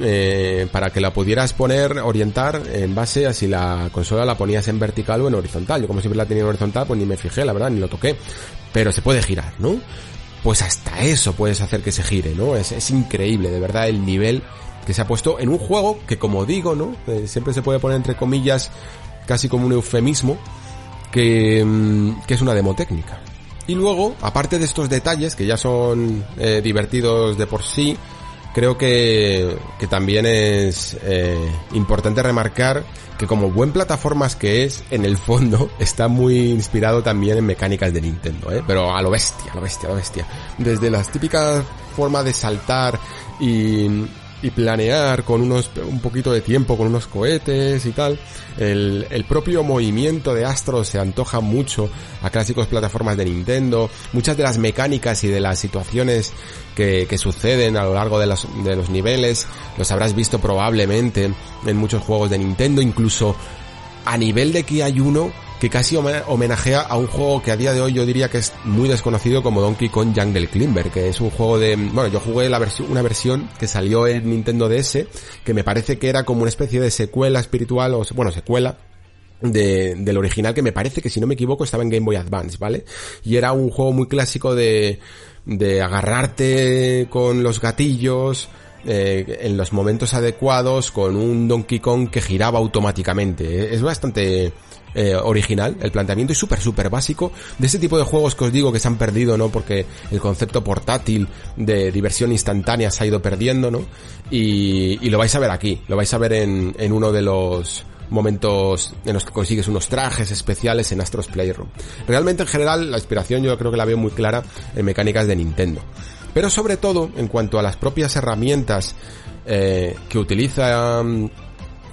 eh, para que la pudieras poner, orientar en base a si la consola la ponías en vertical o en horizontal. Yo como siempre la tenía en horizontal, pues ni me fijé, la verdad, ni lo toqué. Pero se puede girar, ¿no? Pues hasta eso puedes hacer que se gire, ¿no? Es, es increíble, de verdad, el nivel que se ha puesto en un juego que como digo, ¿no? Eh, siempre se puede poner entre comillas casi como un eufemismo que, mm, que es una demo técnica. Y luego, aparte de estos detalles que ya son eh, divertidos de por sí, creo que, que también es eh, importante remarcar que como buen plataformas que es, en el fondo *laughs* está muy inspirado también en mecánicas de Nintendo, ¿eh? pero a lo bestia, a lo bestia, a lo bestia. Desde las típicas formas de saltar y y planear con unos un poquito de tiempo con unos cohetes y tal el, el propio movimiento de Astro se antoja mucho a clásicos plataformas de Nintendo. Muchas de las mecánicas y de las situaciones que, que suceden a lo largo de los, de los niveles los habrás visto probablemente en muchos juegos de Nintendo incluso a nivel de que hay uno que casi homenajea a un juego que a día de hoy yo diría que es muy desconocido como Donkey Kong Jungle Climber, que es un juego de, bueno, yo jugué la versión, una versión que salió en Nintendo DS, que me parece que era como una especie de secuela espiritual, o bueno, secuela, de, del original que me parece que si no me equivoco estaba en Game Boy Advance, ¿vale? Y era un juego muy clásico de, de agarrarte con los gatillos, eh, en los momentos adecuados con un Donkey Kong que giraba automáticamente. Es bastante eh, original el planteamiento y súper súper básico de ese tipo de juegos que os digo que se han perdido, ¿no? Porque el concepto portátil de diversión instantánea se ha ido perdiendo, ¿no? Y, y lo vais a ver aquí, lo vais a ver en, en uno de los momentos en los que consigues unos trajes especiales en Astros Playroom. Realmente en general la inspiración yo creo que la veo muy clara en mecánicas de Nintendo. Pero sobre todo en cuanto a las propias herramientas eh, que utiliza um,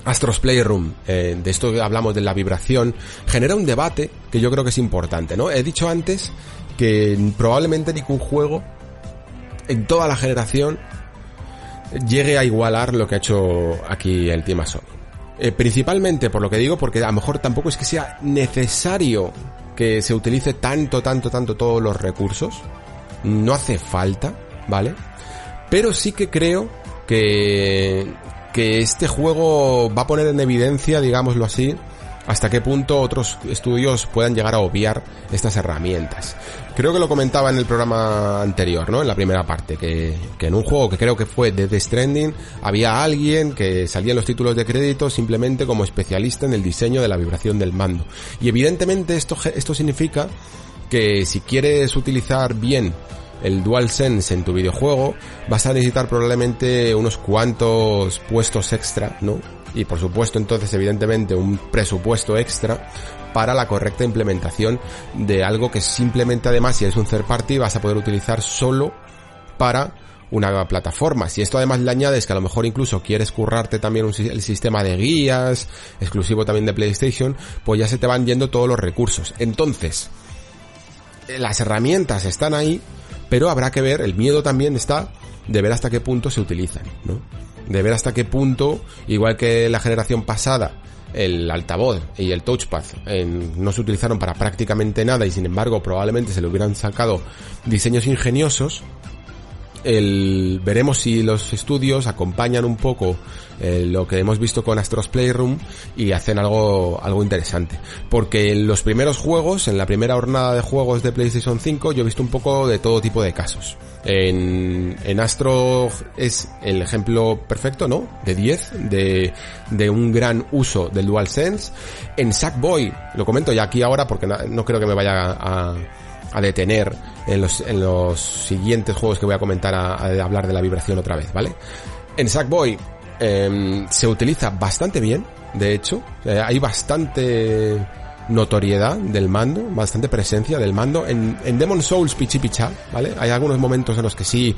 Astros Playroom, eh, de esto hablamos de la vibración, genera un debate que yo creo que es importante, ¿no? He dicho antes que probablemente ningún juego en toda la generación llegue a igualar lo que ha hecho aquí el Team Sony. Eh, principalmente por lo que digo, porque a lo mejor tampoco es que sea necesario que se utilice tanto, tanto, tanto todos los recursos no hace falta, ¿vale? Pero sí que creo que, que este juego va a poner en evidencia, digámoslo así, hasta qué punto otros estudios puedan llegar a obviar estas herramientas. Creo que lo comentaba en el programa anterior, ¿no? En la primera parte, que, que en un juego que creo que fue de The Stranding, había alguien que salía en los títulos de crédito simplemente como especialista en el diseño de la vibración del mando. Y evidentemente esto, esto significa que si quieres utilizar bien el DualSense en tu videojuego, vas a necesitar probablemente unos cuantos puestos extra, ¿no? Y por supuesto entonces evidentemente un presupuesto extra para la correcta implementación de algo que simplemente además si eres un third party vas a poder utilizar solo para una plataforma. Si esto además le añades que a lo mejor incluso quieres currarte también el sistema de guías, exclusivo también de PlayStation, pues ya se te van yendo todos los recursos. Entonces, las herramientas están ahí, pero habrá que ver, el miedo también está de ver hasta qué punto se utilizan, ¿no? De ver hasta qué punto, igual que la generación pasada, el altavoz y el touchpad no se utilizaron para prácticamente nada y sin embargo probablemente se le hubieran sacado diseños ingeniosos, el, veremos si los estudios acompañan un poco eh, lo que hemos visto con Astros Playroom y hacen algo, algo interesante. Porque en los primeros juegos, en la primera jornada de juegos de PlayStation 5, yo he visto un poco de todo tipo de casos. En, en Astro es el ejemplo perfecto, ¿no? De 10, de, de un gran uso del DualSense. En Sackboy, lo comento ya aquí ahora porque no creo que me vaya a detener en los, en los siguientes juegos que voy a comentar a, hablar de la vibración otra vez, ¿vale? En Sackboy em, se utiliza bastante bien, de hecho, eh, hay bastante notoriedad del mando, bastante presencia del mando. En, en Demon Souls pichi picha, ¿vale? Hay algunos momentos en los que sí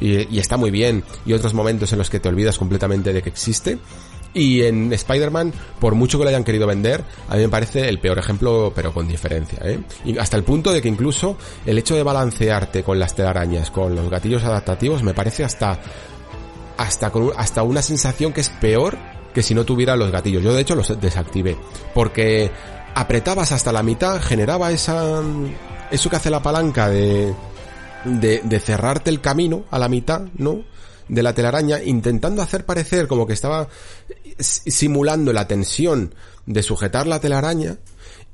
y, está muy bien y otros momentos en los que te olvidas completamente de que existe. Y en Spider-Man, por mucho que lo hayan querido vender, a mí me parece el peor ejemplo, pero con diferencia, ¿eh? Hasta el punto de que incluso el hecho de balancearte con las telarañas, con los gatillos adaptativos, me parece hasta, hasta con, hasta una sensación que es peor que si no tuviera los gatillos. Yo de hecho los desactivé. Porque apretabas hasta la mitad, generaba esa, eso que hace la palanca de, de, de cerrarte el camino a la mitad, ¿no? De la telaraña intentando hacer parecer como que estaba simulando la tensión de sujetar la telaraña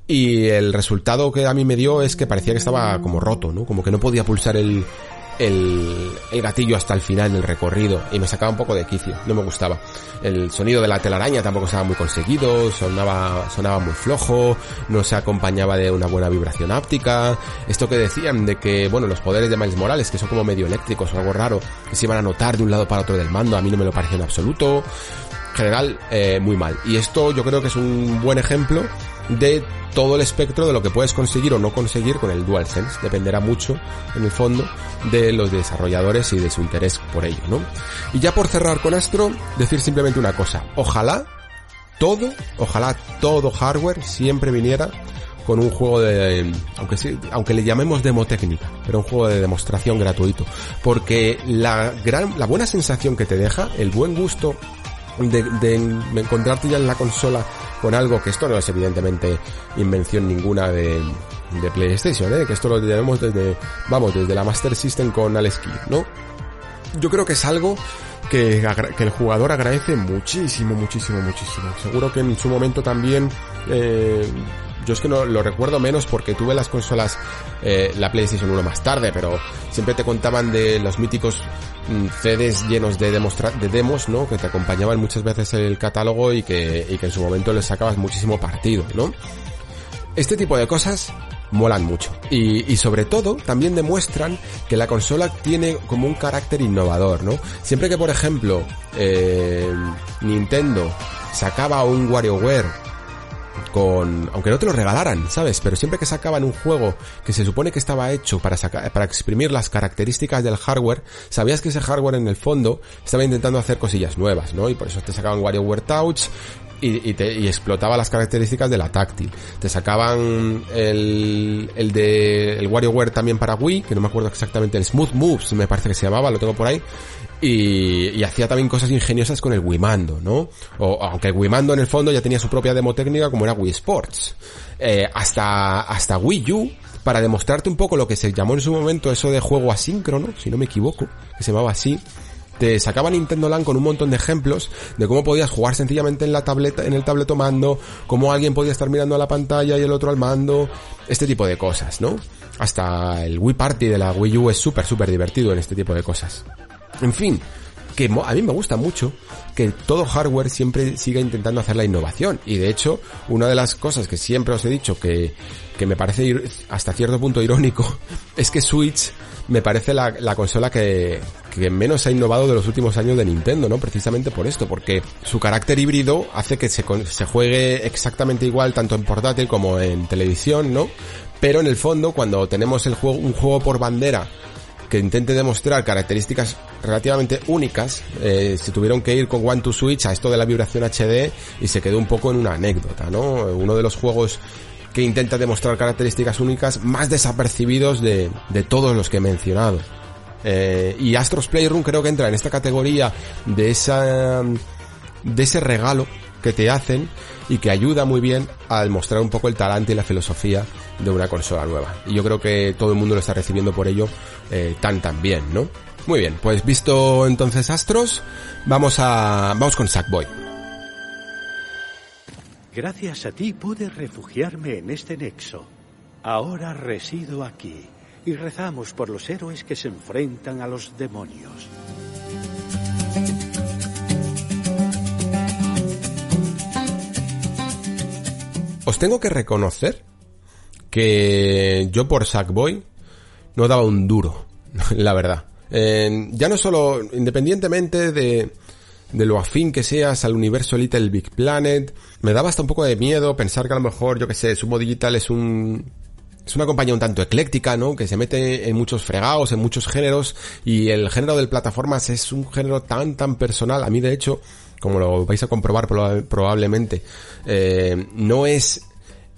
y el resultado que a mí me dio es que parecía que estaba como roto, ¿no? Como que no podía pulsar el, el, el, gatillo hasta el final del recorrido y me sacaba un poco de quicio, no me gustaba. El sonido de la telaraña tampoco estaba muy conseguido, sonaba, sonaba muy flojo, no se acompañaba de una buena vibración áptica. Esto que decían de que, bueno, los poderes de Miles Morales, que son como medio eléctricos o algo raro, que se iban a notar de un lado para otro del mando, a mí no me lo pareció en absoluto. general, eh, muy mal. Y esto yo creo que es un buen ejemplo de todo el espectro de lo que puedes conseguir o no conseguir con el DualSense. Dependerá mucho, en el fondo, de los desarrolladores y de su interés por ello, ¿no? Y ya por cerrar con Astro, decir simplemente una cosa. Ojalá todo, ojalá todo hardware siempre viniera con un juego de, aunque sí, aunque le llamemos demo técnica, pero un juego de demostración gratuito, porque la gran, la buena sensación que te deja, el buen gusto de, de, encontrarte ya en la consola con algo que esto no es evidentemente invención ninguna de, de PlayStation, ¿eh? que esto lo tenemos desde, vamos, desde la Master System con Alex Kidd, ¿no? Yo creo que es algo que, que, el jugador agradece muchísimo, muchísimo, muchísimo. Seguro que en su momento también eh, yo es que no lo recuerdo menos porque tuve las consolas, eh, la PlayStation 1 más tarde, pero siempre te contaban de los míticos CDs llenos de, de demos, ¿no? Que te acompañaban muchas veces el catálogo y que, y que en su momento les sacabas muchísimo partido, ¿no? Este tipo de cosas molan mucho. Y, y, sobre todo también demuestran que la consola tiene como un carácter innovador, ¿no? Siempre que, por ejemplo, eh, Nintendo sacaba un WarioWare con, aunque no te lo regalaran, ¿sabes? Pero siempre que sacaban un juego que se supone que estaba hecho para sacar, para exprimir las características del hardware, sabías que ese hardware en el fondo estaba intentando hacer cosillas nuevas, ¿no? Y por eso te sacaban WarioWare Touch, y, explotaba las características de la táctil. Te sacaban el, el de el WarioWare también para Wii, que no me acuerdo exactamente, el Smooth Moves me parece que se llamaba, lo tengo por ahí, y, y, hacía también cosas ingeniosas con el Mando, ¿no? O, aunque el Mando en el fondo ya tenía su propia demo técnica como era Wii Sports. Eh, hasta, hasta Wii U, para demostrarte un poco lo que se llamó en su momento eso de juego asíncrono, si no me equivoco, que se llamaba así, te sacaba Nintendo Land con un montón de ejemplos de cómo podías jugar sencillamente en la tableta, en el tableto mando, cómo alguien podía estar mirando a la pantalla y el otro al mando, este tipo de cosas, ¿no? Hasta el Wii Party de la Wii U es súper, súper divertido en este tipo de cosas. En fin, que a mí me gusta mucho que todo hardware siempre siga intentando hacer la innovación. Y de hecho, una de las cosas que siempre os he dicho que, que me parece hasta cierto punto irónico *laughs* es que Switch me parece la, la consola que, que, menos ha innovado de los últimos años de Nintendo, ¿no? Precisamente por esto, porque su carácter híbrido hace que se, se juegue exactamente igual tanto en portátil como en televisión, ¿no? Pero en el fondo, cuando tenemos el juego, un juego por bandera que intente demostrar características relativamente únicas, eh, se tuvieron que ir con One to Switch a esto de la vibración HD y se quedó un poco en una anécdota, ¿no? Uno de los juegos que intenta demostrar características únicas más desapercibidos de, de todos los que he mencionado. Eh, y Astros Playroom creo que entra en esta categoría de esa de ese regalo que te hacen y que ayuda muy bien al mostrar un poco el talante y la filosofía de una consola nueva. Y yo creo que todo el mundo lo está recibiendo por ello eh, tan tan bien, ¿no? Muy bien, pues visto entonces Astros, vamos a vamos con Sackboy. Gracias a ti pude refugiarme en este nexo. Ahora resido aquí y rezamos por los héroes que se enfrentan a los demonios. Os tengo que reconocer que yo por Sackboy no daba un duro, *laughs* la verdad. Eh, ya no solo, independientemente de, de lo afín que seas al universo Little Big Planet, me daba hasta un poco de miedo pensar que a lo mejor, yo que sé, Sumo Digital es un, es una compañía un tanto ecléctica, ¿no? Que se mete en muchos fregados, en muchos géneros, y el género del plataformas es un género tan, tan personal. A mí, de hecho, como lo vais a comprobar probablemente, eh, no es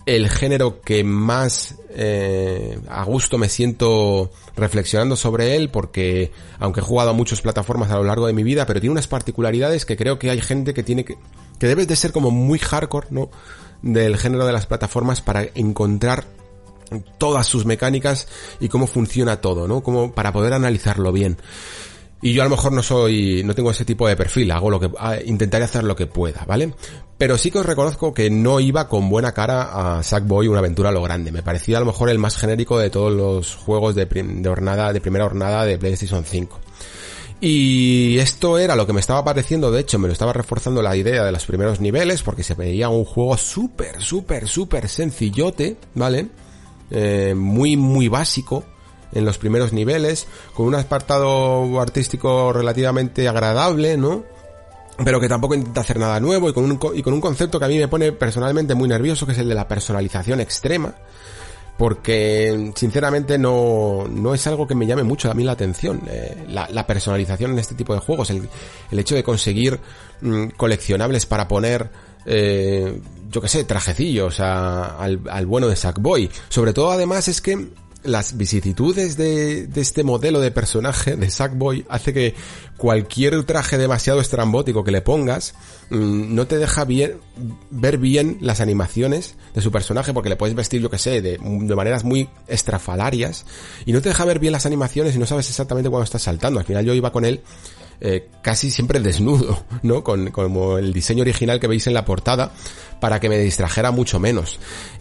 el género que más eh, a gusto me siento reflexionando sobre él porque aunque he jugado a muchas plataformas a lo largo de mi vida pero tiene unas particularidades que creo que hay gente que tiene que que debes de ser como muy hardcore no del género de las plataformas para encontrar todas sus mecánicas y cómo funciona todo no como para poder analizarlo bien y yo a lo mejor no soy, no tengo ese tipo de perfil, hago lo que, ah, intentaré hacer lo que pueda, ¿vale? Pero sí que os reconozco que no iba con buena cara a Sackboy una aventura a lo grande. Me parecía a lo mejor el más genérico de todos los juegos de, de primera hornada de PlayStation 5. Y esto era lo que me estaba pareciendo, de hecho me lo estaba reforzando la idea de los primeros niveles, porque se veía un juego súper, súper, súper sencillote, ¿vale? Eh, muy, muy básico, en los primeros niveles, con un apartado artístico relativamente agradable, ¿no? pero que tampoco intenta hacer nada nuevo y con, un, y con un concepto que a mí me pone personalmente muy nervioso, que es el de la personalización extrema, porque sinceramente no, no es algo que me llame mucho a mí la atención, eh, la, personalización en este tipo de juegos, el, el hecho de conseguir mm, coleccionables para poner eh, yo que sé, trajecillos al, al bueno de Sackboy. Sobre todo además es que las vicisitudes de, de, este modelo de personaje de Sackboy hace que cualquier traje demasiado estrambótico que le pongas mm, no te deja bien, ver bien las animaciones de su personaje porque le puedes vestir, yo que sé, de, de, maneras muy estrafalarias y no te deja ver bien las animaciones y no sabes exactamente cuándo estás saltando. Al final yo iba con él eh, casi siempre desnudo, ¿no? Con, como el diseño original que veis en la portada, para que me distrajera mucho menos.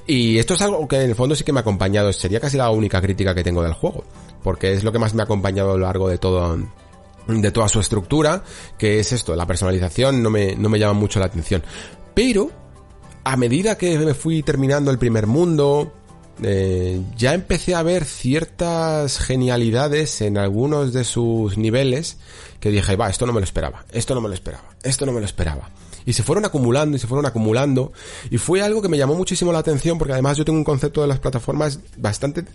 Y esto es algo que en el fondo sí que me ha acompañado, sería casi la única crítica que tengo del juego, porque es lo que más me ha acompañado a lo largo de todo, de toda su estructura, que es esto, la personalización no me, no me llama mucho la atención. Pero, a medida que me fui terminando el primer mundo, eh, ya empecé a ver ciertas genialidades en algunos de sus niveles que dije, va, esto no me lo esperaba, esto no me lo esperaba, esto no me lo esperaba. Y se fueron acumulando y se fueron acumulando. Y fue algo que me llamó muchísimo la atención porque además yo tengo un concepto de las plataformas bastante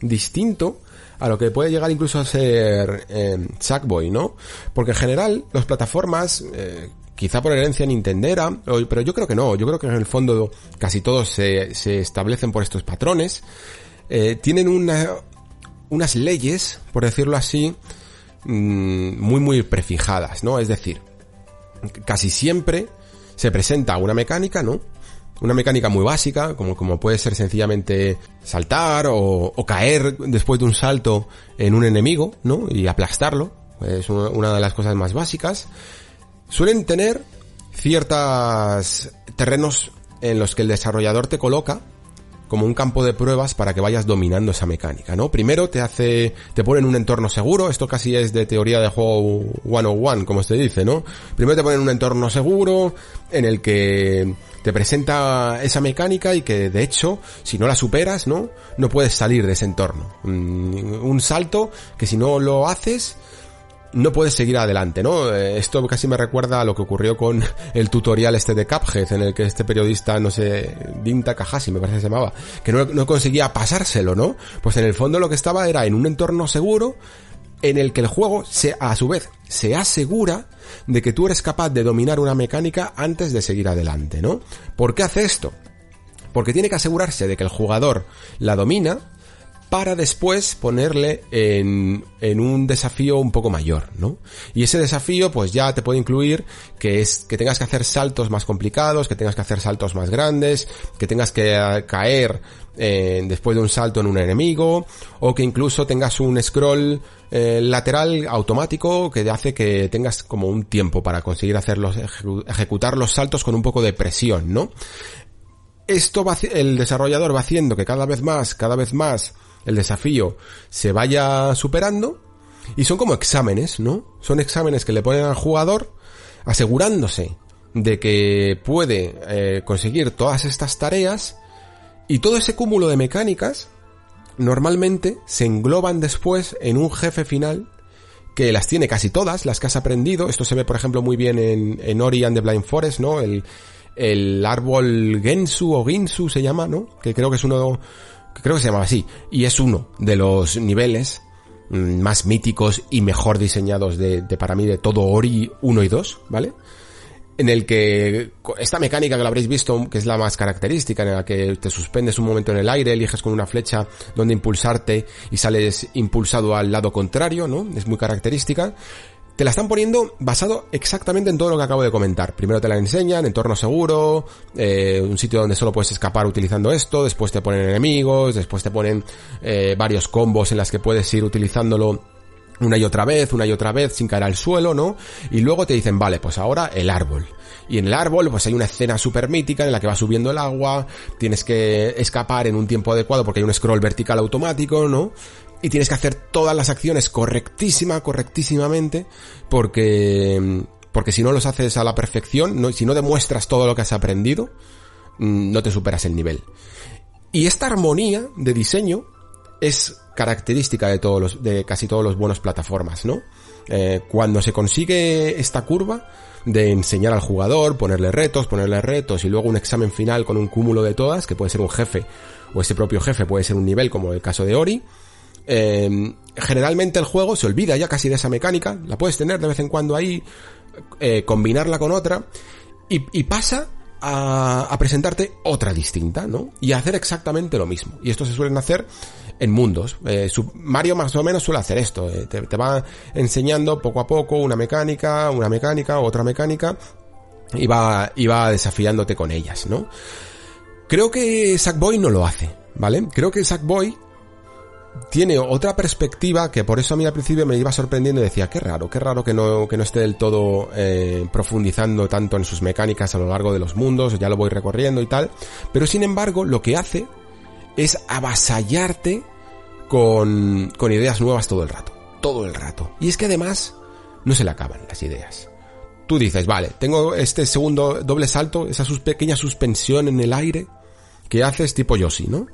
distinto a lo que puede llegar incluso a ser eh, Sackboy, ¿no? Porque en general las plataformas, eh, quizá por herencia nintendera, pero yo creo que no, yo creo que en el fondo casi todos se, se establecen por estos patrones, eh, tienen una, unas leyes, por decirlo así, Mm, muy muy prefijadas, ¿no? Es decir, casi siempre se presenta una mecánica, ¿no? Una mecánica muy básica, como, como puede ser sencillamente saltar o, caer después de un salto en un enemigo, ¿no? Y aplastarlo. Es una de las cosas más básicas. Suelen tener ciertos terrenos en los que el desarrollador te coloca como un campo de pruebas para que vayas dominando esa mecánica, ¿no? Primero te hace, te pone en un entorno seguro, esto casi es de teoría de juego 101, como se dice, ¿no? Primero te pone en un entorno seguro, en el que te presenta esa mecánica y que de hecho, si no la superas, ¿no? No puedes salir de ese entorno. Mm, un salto que si no lo haces, no puedes seguir adelante, ¿no? Eh, esto casi me recuerda a lo que ocurrió con *laughs* el tutorial este de Cuphead, en el que este periodista, no sé, Kahashi me parece que se llamaba, que no, no conseguía pasárselo, ¿no? Pues en el fondo lo que estaba era en un entorno seguro, en el que el juego se, a su vez, se asegura de que tú eres capaz de dominar una mecánica antes de seguir adelante, ¿no? ¿Por qué hace esto? Porque tiene que asegurarse de que el jugador la domina para después ponerle en, en un desafío un poco mayor, ¿no? Y ese desafío pues ya te puede incluir que es que tengas que hacer saltos más complicados, que tengas que hacer saltos más grandes, que tengas que eh, caer eh, después de un salto en un enemigo, o que incluso tengas un scroll eh, lateral automático que hace que tengas como un tiempo para conseguir hacerlos, ejecutar los saltos con un poco de presión, ¿no? Esto va, el desarrollador va haciendo que cada vez más, cada vez más, el desafío se vaya superando y son como exámenes, ¿no? Son exámenes que le ponen al jugador asegurándose de que puede eh, conseguir todas estas tareas y todo ese cúmulo de mecánicas normalmente se engloban después en un jefe final que las tiene casi todas, las que has aprendido. Esto se ve, por ejemplo, muy bien en, en Ori and the Blind Forest, ¿no? El, el árbol Gensu o Ginsu se llama, ¿no? Que creo que es uno creo que se llamaba así, y es uno de los niveles mm, más míticos y mejor diseñados de, para mí de todo Ori 1 y 2, ¿vale? En el que esta mecánica que lo habréis visto, que es la más característica, en la que te suspendes un momento en el aire, eliges con una flecha donde impulsarte y sales impulsado al lado contrario, ¿no? Es muy característica te la están poniendo basado exactamente en todo lo que acabo de comentar. Primero te la enseñan, entorno seguro, eh, un sitio donde solo puedes escapar utilizando esto, después te ponen enemigos, después te ponen eh, varios combos en las que puedes ir utilizándolo una y otra vez, una y otra vez, sin caer al suelo, ¿no? Y luego te dicen, vale, pues ahora el árbol. Y en el árbol, pues hay una escena súper mítica en la que va subiendo el agua, tienes que escapar en un tiempo adecuado porque hay un scroll vertical automático, ¿no? Y tienes que hacer todas las acciones correctísima, correctísimamente, porque, porque si no los haces a la perfección, no, si no demuestras todo lo que has aprendido, mm, no te superas el nivel. Y esta armonía de diseño es característica de todos los, de casi todos los buenos plataformas, ¿no? Eh, cuando se consigue esta curva de enseñar al jugador, ponerle retos, ponerle retos y luego un examen final con un cúmulo de todas, que puede ser un jefe o ese propio jefe puede ser un nivel como el caso de Ori, eh, generalmente el juego se olvida ya casi de esa mecánica, la puedes tener de vez en cuando ahí, eh, combinarla con otra y, y pasa a, a, presentarte otra distinta, ¿no? Y hacer exactamente lo mismo. Y esto se suelen hacer en mundos. Eh, Mario más o menos suele hacer esto. Eh, te, te, va enseñando poco a poco una mecánica, una mecánica, otra mecánica. Y va, y va desafiándote con ellas, ¿no? Creo que Sackboy no lo hace, ¿vale? Creo que Sackboy tiene otra perspectiva que por eso a mí al principio me iba sorprendiendo y decía, qué raro, qué raro que no, que no esté del todo eh, profundizando tanto en sus mecánicas a lo largo de los mundos, ya lo voy recorriendo y tal, pero sin embargo lo que hace es avasallarte con, con ideas nuevas todo el rato, todo el rato. Y es que además no se le acaban las ideas. Tú dices, vale, tengo este segundo doble salto, esa pequeña suspensión en el aire que haces tipo Yoshi, ¿no?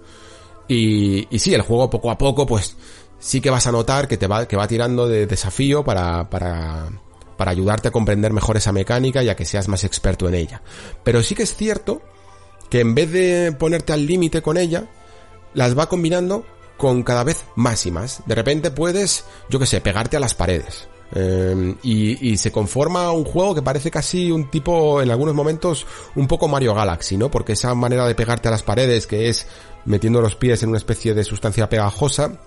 Y, y sí, el juego poco a poco, pues sí que vas a notar que te va, que va tirando de desafío para, para, para ayudarte a comprender mejor esa mecánica y a que seas más experto en ella. Pero sí que es cierto que en vez de ponerte al límite con ella, las va combinando con cada vez más y más. De repente puedes, yo que sé, pegarte a las paredes. Eh, y, y, se conforma un juego que parece casi un tipo, en algunos momentos, un poco Mario Galaxy, ¿no? Porque esa manera de pegarte a las paredes, que es metiendo los pies en una especie de sustancia pegajosa,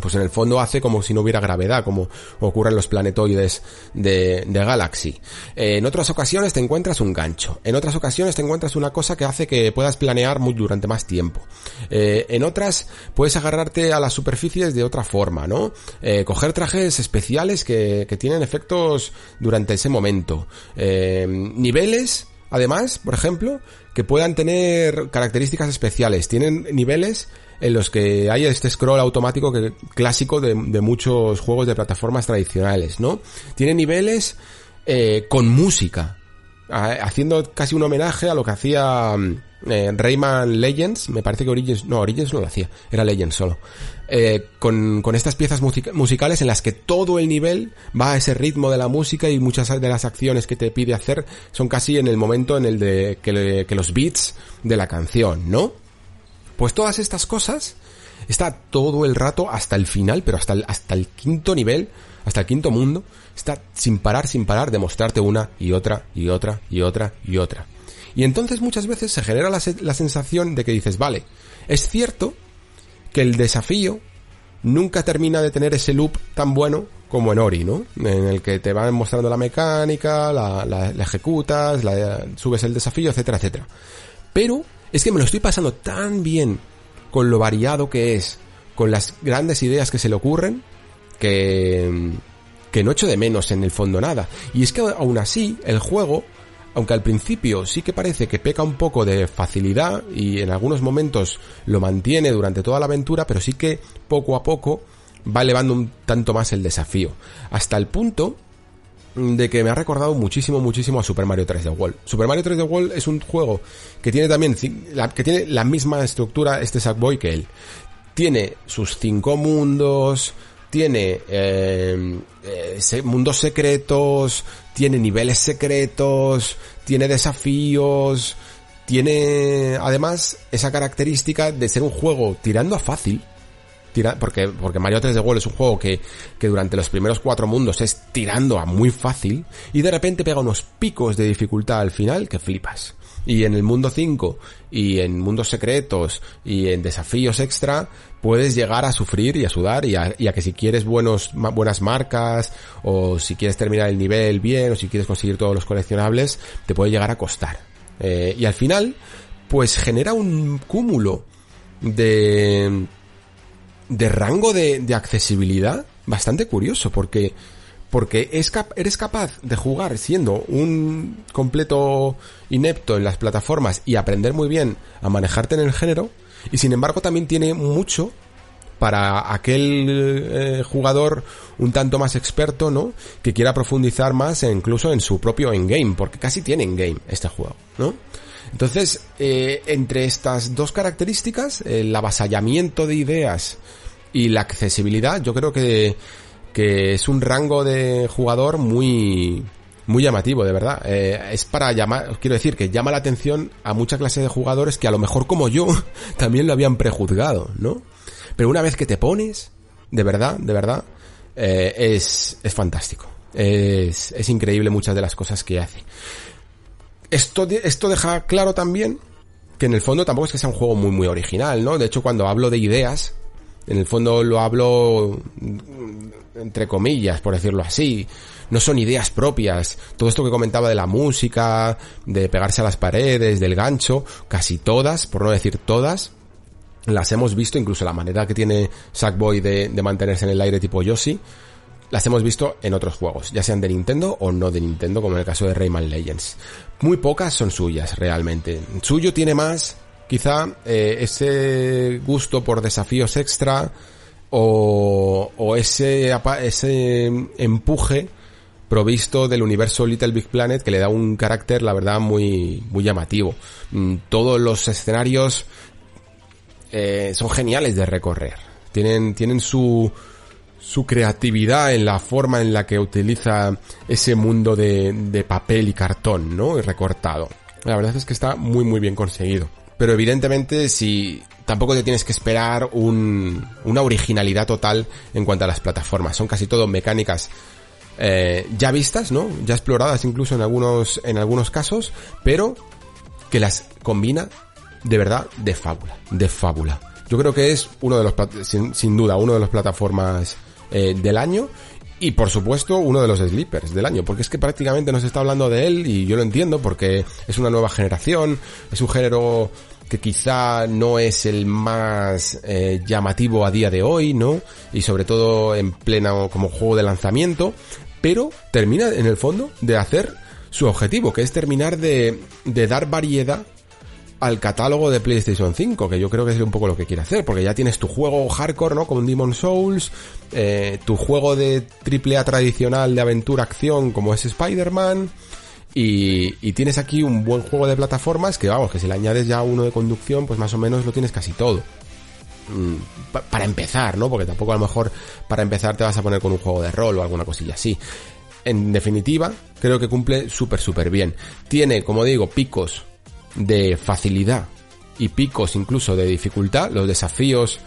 pues en el fondo hace como si no hubiera gravedad, como ocurre en los planetoides de, de Galaxy. Eh, en otras ocasiones te encuentras un gancho. En otras ocasiones te encuentras una cosa que hace que puedas planear muy, durante más tiempo. Eh, en otras puedes agarrarte a las superficies de otra forma, ¿no? Eh, coger trajes especiales que, que, tienen efectos durante ese momento. Niveles Además, por ejemplo, que puedan tener características especiales. Tienen niveles en los que hay este scroll automático que, clásico de, muchos juegos de plataformas tradicionales, ¿no? Tiene niveles eh, con música, haciendo casi un homenaje a lo que hacía eh, Rayman Legends, me parece que Origins, no, Origins no lo hacía, era Legends solo. Eh, con, con, estas piezas musicales en las que todo el nivel va a ese ritmo de la música y muchas de las acciones que te pide hacer son casi en el momento en el de que los beats de la canción, ¿no? Pues todas estas cosas está todo el rato hasta el final, pero hasta el, hasta el quinto nivel, hasta el quinto mundo, está sin parar, sin parar de mostrarte una y otra y otra y otra y otra. Y entonces muchas veces se genera la, la sensación de que dices, vale, es cierto que el desafío nunca termina de tener ese loop tan bueno como en Ori, ¿no? En el que te van mostrando la mecánica, la, la, ejecutas, subes el desafío, etcétera, etcétera. Pero es que me lo estoy pasando tan bien con lo variado que es, con las grandes ideas que se le ocurren, que, que no echo de menos en el fondo nada. Y es que aún así, el juego aunque al principio sí que parece que peca un poco de facilidad y en algunos momentos lo mantiene durante toda la aventura, pero sí que poco a poco va elevando un tanto más el desafío. Hasta el punto de que me ha recordado muchísimo, muchísimo a Super Mario 3D World. Super Mario 3D World es un juego que tiene también, que tiene la misma estructura este Sackboy que él. Tiene sus cinco mundos, tiene eh, eh, mundos secretos, tiene niveles secretos, tiene desafíos, tiene además esa característica de ser un juego tirando a fácil. Porque, porque Mario 3D World es un juego que, que durante los primeros cuatro mundos es tirando a muy fácil y de repente pega unos picos de dificultad al final que flipas. Y en el mundo 5 y en mundos secretos y en desafíos extra puedes llegar a sufrir y a sudar y a, y a, que si quieres buenos, buenas marcas o si quieres terminar el nivel bien o si quieres conseguir todos los coleccionables te puede llegar a costar. Eh, y al final pues genera un cúmulo de de rango de, accesibilidad bastante curioso porque porque eres capaz de jugar siendo un completo inepto en las plataformas y aprender muy bien a manejarte en el género y sin embargo también tiene mucho para aquel eh, jugador un tanto más experto, ¿no? Que quiera profundizar más e incluso en su propio endgame, porque casi tiene endgame este juego, ¿no? Entonces, eh, entre estas dos características, el avasallamiento de ideas Y la accesibilidad, yo creo que, que es un rango de jugador muy, muy llamativo, de verdad. Eh, es para llamar, quiero decir, que llama la atención a mucha clase de jugadores que a lo mejor como yo *laughs* también lo habían prejuzgado, ¿no? Pero una vez que te pones, de verdad, de verdad, eh, es, es fantástico. Es, es increíble muchas de las cosas que hace. Esto, esto deja claro también que en el fondo tampoco es que sea un juego muy muy original, ¿no? De hecho, cuando hablo de ideas, en el fondo lo hablo entre comillas, por decirlo así. No son ideas propias. Todo esto que comentaba de la música, de pegarse a las paredes, del gancho, casi todas, por no decir todas, las hemos visto, incluso la manera que tiene Sackboy de, de mantenerse en el aire tipo Yoshi, las hemos visto en otros juegos, ya sean de Nintendo o no de Nintendo, como en el caso de Rayman Legends. Muy pocas son suyas, realmente. Suyo tiene más, quizá, eh, ese gusto por desafíos extra o, ese, ese empuje provisto del universo Little Big Planet que le da un carácter, la verdad, muy, muy llamativo. Mm, todos los escenarios eh, son geniales de recorrer. Tienen, tienen su, su creatividad en la forma en la que utiliza ese mundo de, de papel y cartón, ¿no? Y recortado. La verdad es que está muy muy bien conseguido. Pero evidentemente si tampoco te tienes que esperar un, una originalidad total en cuanto a las plataformas. Son casi todo mecánicas eh, ya vistas, ¿no? Ya exploradas incluso en algunos, en algunos casos, pero que las combina de verdad de fábula, de fábula. Yo creo que es uno de los, sin, sin duda, uno de los plataformas eh, del año y por supuesto uno de los sleepers del año, porque es que prácticamente nos está hablando de él y yo lo entiendo porque es una nueva generación, es un género que quizá no es el más eh, llamativo a día de hoy, ¿no? Y sobre todo en plena como juego de lanzamiento, pero termina en el fondo de hacer su objetivo, que es terminar de, de dar variedad al catálogo de PlayStation 5, que yo creo que es un poco lo que quiere hacer, porque ya tienes tu juego hardcore, ¿no? Como Demon Souls, eh, tu juego de AAA tradicional de aventura-acción como es Spider-Man, y, y, tienes aquí un buen juego de plataformas que vamos, que si le añades ya uno de conducción, pues más o menos lo tienes casi todo. Mm, para empezar, ¿no? Porque tampoco a lo mejor para empezar te vas a poner con un juego de rol o alguna cosilla así. En definitiva, creo que cumple súper, súper bien. Tiene, como digo, picos de facilidad y picos incluso de dificultad. Los desafíos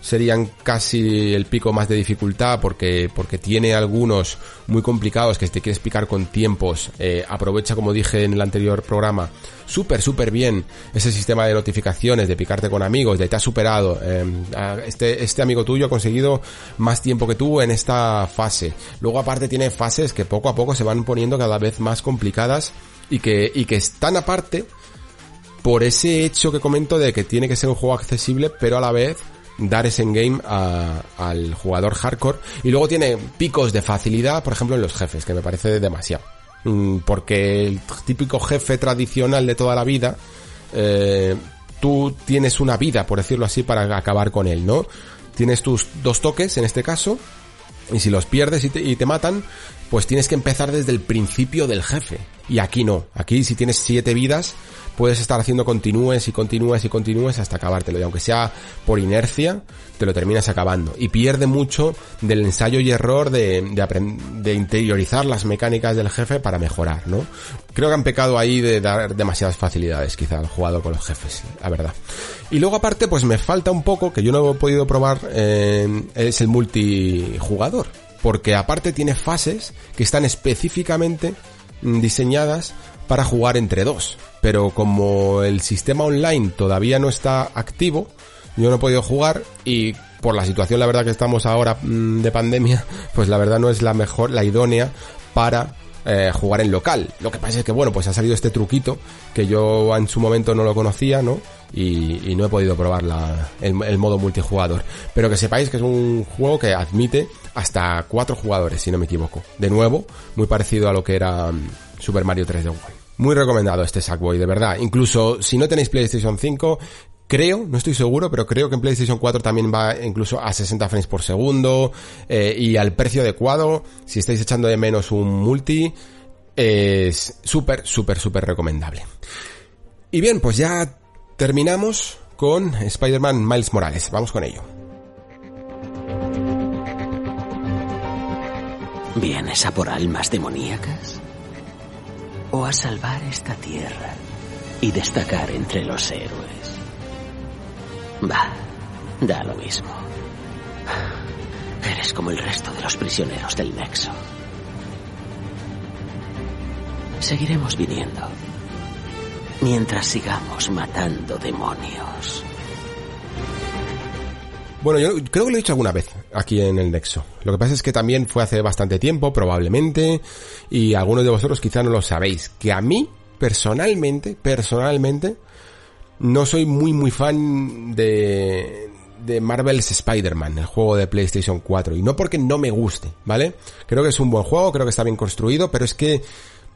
serían casi el pico más de dificultad porque, porque tiene algunos muy complicados que si te quieres picar con tiempos, eh, aprovecha como dije en el anterior programa, súper súper bien ese sistema de notificaciones, de picarte con amigos, de te ha superado, eh, este, este amigo tuyo ha conseguido más tiempo que tú en esta fase. Luego aparte tiene fases que poco a poco se van poniendo cada vez más complicadas y que, y que están aparte por ese hecho que comento de que tiene que ser un juego accesible, pero a la vez dar ese endgame al jugador hardcore. Y luego tiene picos de facilidad, por ejemplo, en los jefes, que me parece demasiado. Mm, porque el típico jefe tradicional de toda la vida, eh, tú tienes una vida, por decirlo así, para acabar con él, ¿no? Tienes tus dos toques, en este caso, y si los pierdes y te matan, pues tienes que empezar desde el principio del jefe. Y aquí no. Aquí si tienes siete vidas, puedes estar haciendo continúes y continúes y continúes hasta acabártelo. Y aunque sea por inercia, te lo terminas acabando. Y pierde mucho del ensayo y error de, de, de interiorizar las mecánicas del jefe para mejorar, ¿no? Creo que han pecado ahí de dar demasiadas facilidades quizá al jugador con los jefes, la verdad. Y luego aparte, pues me falta un poco, que yo no he podido probar, eh, es el multijugador. Porque aparte tiene fases que están específicamente diseñadas para jugar entre dos. Pero como el sistema online todavía no está activo, yo no he podido jugar y por la situación la verdad que estamos ahora mm, de pandemia, *laughs* pues la verdad no es la mejor, la idónea para eh, jugar en local. Lo que pasa es que bueno, pues ha salido este truquito que yo en su momento no lo conocía, ¿no? Y, no he podido probar la, el, el, modo multijugador. Pero que sepáis que es un juego que admite hasta cuatro jugadores, si no me equivoco. De nuevo, muy parecido a lo que era um, Super Mario 3D World. Muy recomendado este Sackboy, de verdad. Incluso si no tenéis PlayStation 5, Creo, no estoy seguro, pero creo que en PlayStation 4 también va incluso a 60 frames por segundo eh, y al precio adecuado. Si estáis echando de menos un multi, es súper, súper, súper recomendable. Y bien, pues ya terminamos con Spider-Man Miles Morales. Vamos con ello. ¿Vienes a por almas demoníacas? ¿O a salvar esta tierra y destacar entre los héroes? Va, da lo mismo. Eres como el resto de los prisioneros del Nexo. Seguiremos viniendo mientras sigamos matando demonios. Bueno, yo creo que lo he dicho alguna vez aquí en el Nexo. Lo que pasa es que también fue hace bastante tiempo, probablemente, y algunos de vosotros quizá no lo sabéis, que a mí, personalmente, personalmente, no soy muy muy fan de, de Marvel's Spider-Man, el juego de PlayStation 4, y no porque no me guste, ¿vale? Creo que es un buen juego, creo que está bien construido, pero es que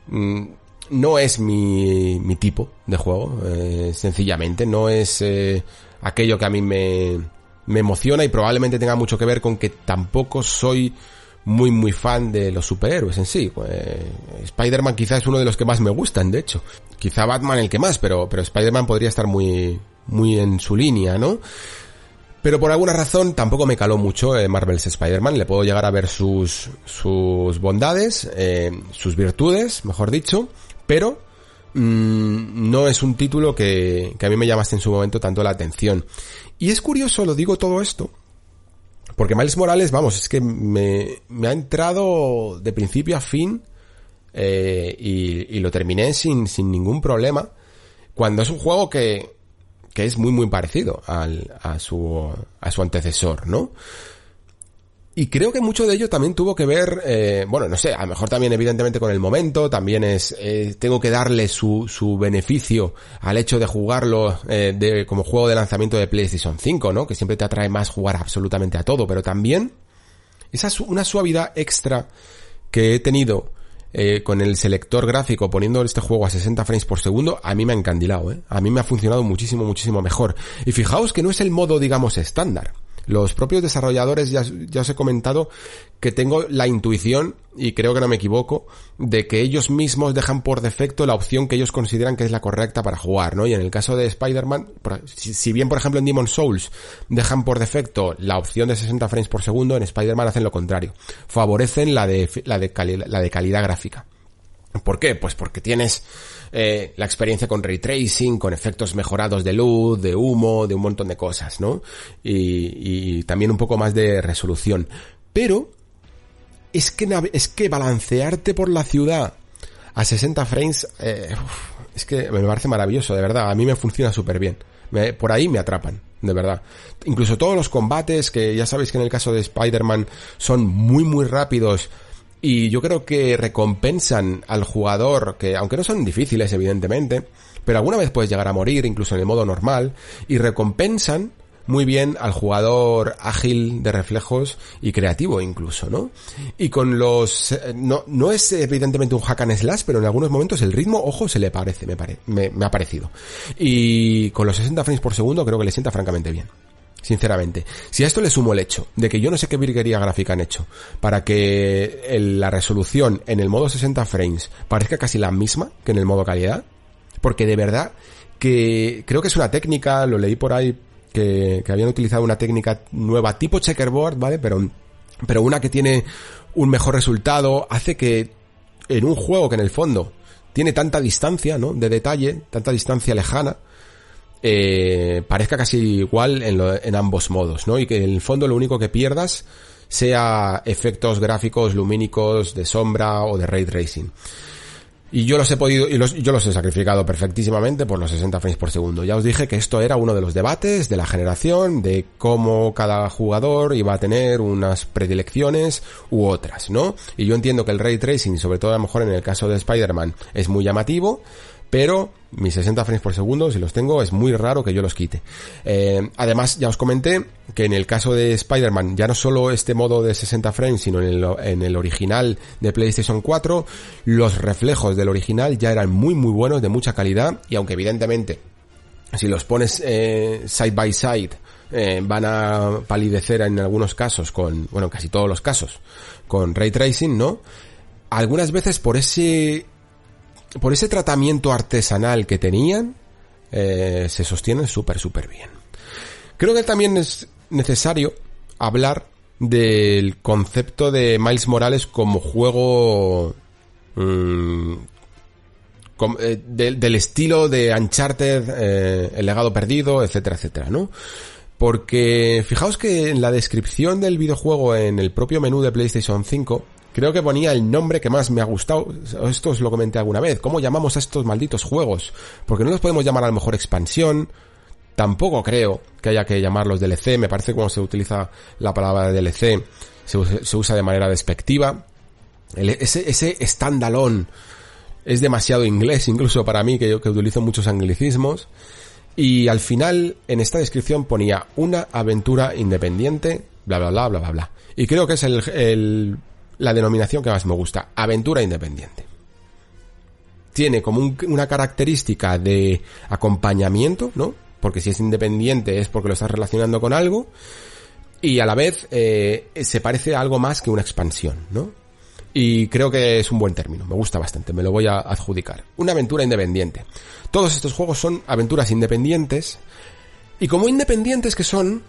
mm, no es mi, mi tipo de juego, eh, sencillamente, no es eh, aquello que a mí me, me emociona y probablemente tenga mucho que ver con que tampoco soy muy muy fan de los superhéroes en sí. Pues, Spider-Man quizá es uno de los que más me gustan, de hecho. Quizá Batman el que más, pero, pero Spider-Man podría estar muy, muy en su línea, ¿no? Pero por alguna razón tampoco me caló mucho eh, Marvel's Spider-Man. Le puedo llegar a ver sus, sus bondades, eh, sus virtudes, mejor dicho, pero mmm, no es un título que, que a mí me llamaste en su momento tanto la atención. Y es curioso, lo digo todo esto, porque Miles Morales, vamos, es que me, me ha entrado de principio a fin eh, y, y, lo terminé sin, sin ningún problema, cuando es un juego que, que es muy muy parecido al, a, su, a su antecesor, ¿no? Y creo que mucho de ello también tuvo que ver, eh, bueno, no sé, a lo mejor también evidentemente con el momento, también es, eh, tengo que darle su, su beneficio al hecho de jugarlo eh, de, como juego de lanzamiento de PlayStation 5, ¿no? Que siempre te atrae más jugar absolutamente a todo, pero también esa una suavidad extra que he tenido eh, con el selector gráfico poniendo este juego a 60 frames por segundo, a mí me ha encandilado, ¿eh? A mí me ha funcionado muchísimo, muchísimo mejor. Y fijaos que no es el modo, digamos, estándar. Los propios desarrolladores ya, os he comentado que tengo la intuición, y creo que no me equivoco, de que ellos mismos dejan por defecto la opción que ellos consideran que es la correcta para jugar, ¿no? Y en el caso de Spider-Man, si bien por ejemplo en Demon Souls dejan por defecto la opción de 60 frames por segundo, en Spider-Man hacen lo contrario. Favorecen la de, la de calidad gráfica. ¿Por qué? Pues porque tienes eh, la experiencia con ray tracing, con efectos mejorados de luz, de humo, de un montón de cosas, ¿no? Y, y también un poco más de resolución. Pero es que es que balancearte por la ciudad a 60 frames eh, es que me parece maravilloso, de verdad. A mí me funciona súper bien. Por ahí me atrapan, de verdad. Incluso todos los combates, que ya sabéis que en el caso de Spider-Man son muy muy rápidos y yo creo que recompensan al jugador, que aunque no son difíciles evidentemente, pero alguna vez puedes llegar a morir, incluso en el modo normal, y recompensan muy bien al jugador ágil de reflejos y creativo incluso, ¿no? Y con los... Eh, no, no es evidentemente un hack and slash, pero en algunos momentos el ritmo, ojo, se le parece, me, pare, me, me ha parecido. Y con los 60 frames por segundo creo que le sienta francamente bien sinceramente. Si a esto le sumo el hecho de que yo no sé qué virguería gráfica han hecho para que la resolución en el modo 60 frames parezca casi la misma que en el modo calidad, porque de verdad que creo que es una técnica, lo leí por ahí, que, que habían utilizado una técnica nueva tipo checkerboard, ¿vale? Pero, pero una que tiene un mejor resultado, hace que en un juego que en el fondo tiene tanta distancia, ¿no? De detalle, tanta distancia lejana, eh, parezca casi igual en, lo, en ambos modos, ¿no? Y que en el fondo lo único que pierdas sea efectos gráficos lumínicos de sombra o de ray tracing. Y yo los he podido, y los, yo los he sacrificado perfectísimamente por los 60 frames por segundo. Ya os dije que esto era uno de los debates de la generación, de cómo cada jugador iba a tener unas predilecciones u otras, ¿no? Y yo entiendo que el ray tracing, sobre todo a lo mejor en el caso de Spider-Man, es muy llamativo, pero mis 60 frames por segundo, si los tengo, es muy raro que yo los quite. Eh, además, ya os comenté que en el caso de Spider-Man, ya no solo este modo de 60 frames, sino en el, original de PlayStation 4, los reflejos del original ya eran muy muy buenos, de mucha calidad, y aunque evidentemente, si los pones eh, side by side, eh, van a palidecer en algunos casos con, bueno, casi todos los casos, con ray tracing, ¿no? Algunas veces por ese por ese tratamiento artesanal que tenían, eh, se sostienen súper, súper bien. Creo que también es necesario hablar del concepto de Miles Morales como juego mm, eh, del estilo de Uncharted, eh, El legado perdido, etcétera, etcétera, ¿no? Porque fijaos que en la descripción del videojuego en el propio menú de PlayStation 5 creo que ponía el nombre que más me ha gustado. Esto os lo comenté alguna vez. ¿Cómo llamamos a estos malditos juegos? Porque no los podemos llamar a lo mejor expansión. Tampoco creo que haya que llamarlos DLC. Me parece cuando se utiliza la palabra DLC se, usa de manera despectiva. ese, ese standalone es demasiado inglés incluso para mí, que yo que utilizo muchos anglicismos. Y al final, en esta descripción ponía una aventura independiente, bla, bla, bla, bla, bla, bla. Y creo que es el, la denominación que más me gusta, aventura independiente. Tiene como una característica de acompañamiento, ¿no? Porque si es independiente es porque lo estás relacionando con algo. Y a la vez eh, se parece a algo más que una expansión, ¿no? Y creo que es un buen término, me gusta bastante, me lo voy a adjudicar. Una aventura independiente. Todos estos juegos son aventuras independientes y como independientes que son,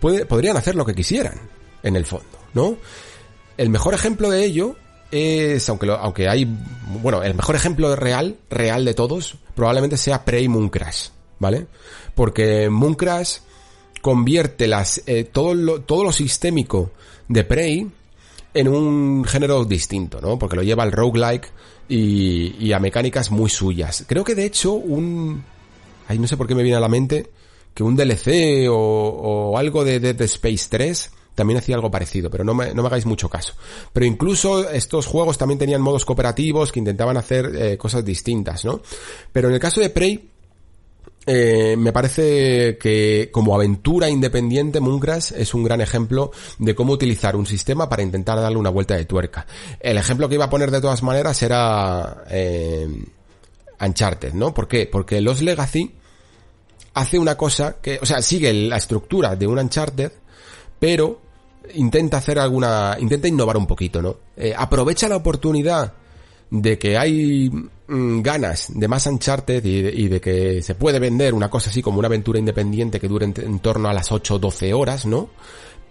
podrían hacer lo que quisieran, en el fondo, ¿no? El mejor ejemplo de ello es, aunque, aunque hay, bueno, el mejor ejemplo real, real de todos, probablemente sea Prey Moon Crash, ¿vale? Porque Moon Crash convierte las, eh, todo, lo, todo lo sistémico de Prey en un género distinto, ¿no? Porque lo lleva al roguelike y, y a mecánicas muy suyas. Creo que de hecho un... Ay, no sé por qué me viene a la mente que un DLC o, o algo de Dead Space 3 también hacía algo parecido, pero no me, no me hagáis mucho caso. Pero incluso estos juegos también tenían modos cooperativos que intentaban hacer eh, cosas distintas, ¿no? Pero en el caso de Prey, eh, me parece que como aventura independiente Mooncrash es un gran ejemplo de cómo utilizar un sistema para intentar darle una vuelta de tuerca. El ejemplo que iba a poner de todas maneras era eh, Uncharted, ¿no? ¿Por qué? Porque Los Legacy hace una cosa que, o sea, sigue la estructura de un Uncharted, pero intenta hacer alguna, intenta innovar un poquito, ¿no? Eh, aprovecha la oportunidad de que hay mm, ganas de más Uncharted y de, que se puede vender una cosa así como una aventura independiente que dure en, torno a las 8 o 12 horas, ¿no?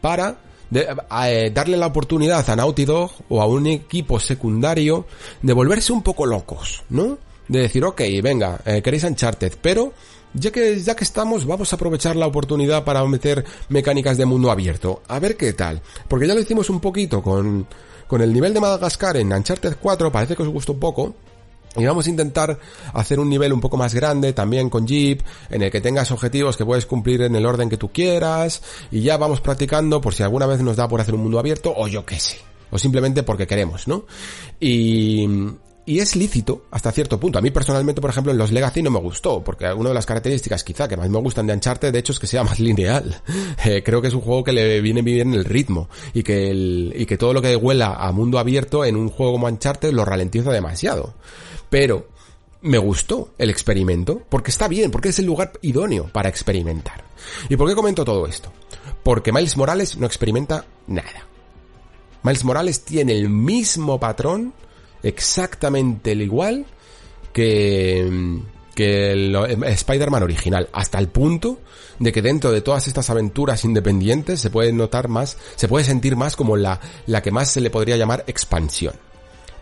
Para eh, darle la oportunidad a Naughty Dog o a un equipo secundario de volverse un poco locos, ¿no? De decir, ok, venga, eh, queréis Uncharted, pero ya que, ya que estamos, vamos a aprovechar la oportunidad para meter mecánicas de mundo abierto. A ver qué tal. Porque ya lo hicimos un poquito con, con el nivel de Madagascar en Uncharted 4 parece que os gustó un poco. Y vamos a intentar hacer un nivel un poco más grande también con Jeep, en el que tengas objetivos que puedes cumplir en el orden que tú quieras, y ya vamos practicando por si alguna vez nos da por hacer un mundo abierto, o yo qué sé, o simplemente porque queremos, ¿no? Y, y es lícito hasta cierto punto. A mí personalmente, por ejemplo, en los Legacy no me gustó, porque una de las características quizá que más me gustan de Uncharted, de hecho, es que sea más *laughs* lineal. Eh, creo que es un juego que le viene bien el ritmo y que, y que todo lo que huela a mundo abierto en un juego como Uncharted lo ralentiza demasiado. Pero me gustó el experimento, porque está bien, porque es el lugar idóneo para experimentar. ¿Y por qué comento todo esto? Porque Miles Morales no experimenta nada. Miles Morales tiene el mismo patrón exactamente el igual que, que el Spider-Man original, hasta el punto de que dentro de todas estas aventuras independientes se puede notar más, se puede sentir más como la, la que más se le podría llamar expansión.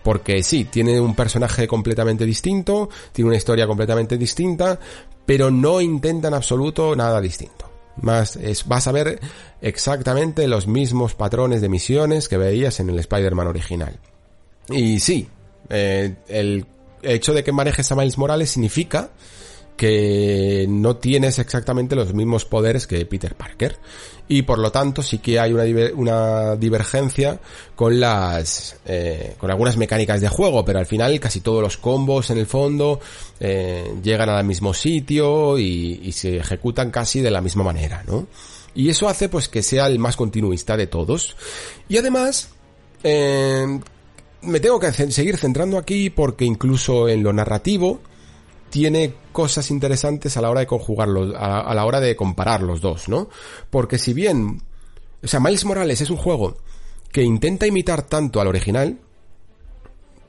Porque sí, tiene un personaje completamente distinto, tiene una historia completamente distinta, pero no intenta en absoluto nada distinto. Más es, vas a ver exactamente los mismos patrones de misiones que veías en el Spider-Man original. Y sí, eh, el hecho de que manejes a Miles Morales significa que no tienes exactamente los mismos poderes que Peter Parker. Y por lo tanto sí que hay una, divergencia con las, eh, con algunas mecánicas de juego, pero al final casi todos los combos en el fondo eh, llegan al mismo sitio y, y, se ejecutan casi de la misma manera, ¿no? Y eso hace pues que sea el más continuista de todos. Y además, eh, me tengo que seguir centrando aquí porque incluso en lo narrativo tiene cosas interesantes a la hora de conjugarlos, a, la hora de comparar los dos, ¿no? Porque si bien, o sea, Miles Morales es un juego que intenta imitar tanto al original,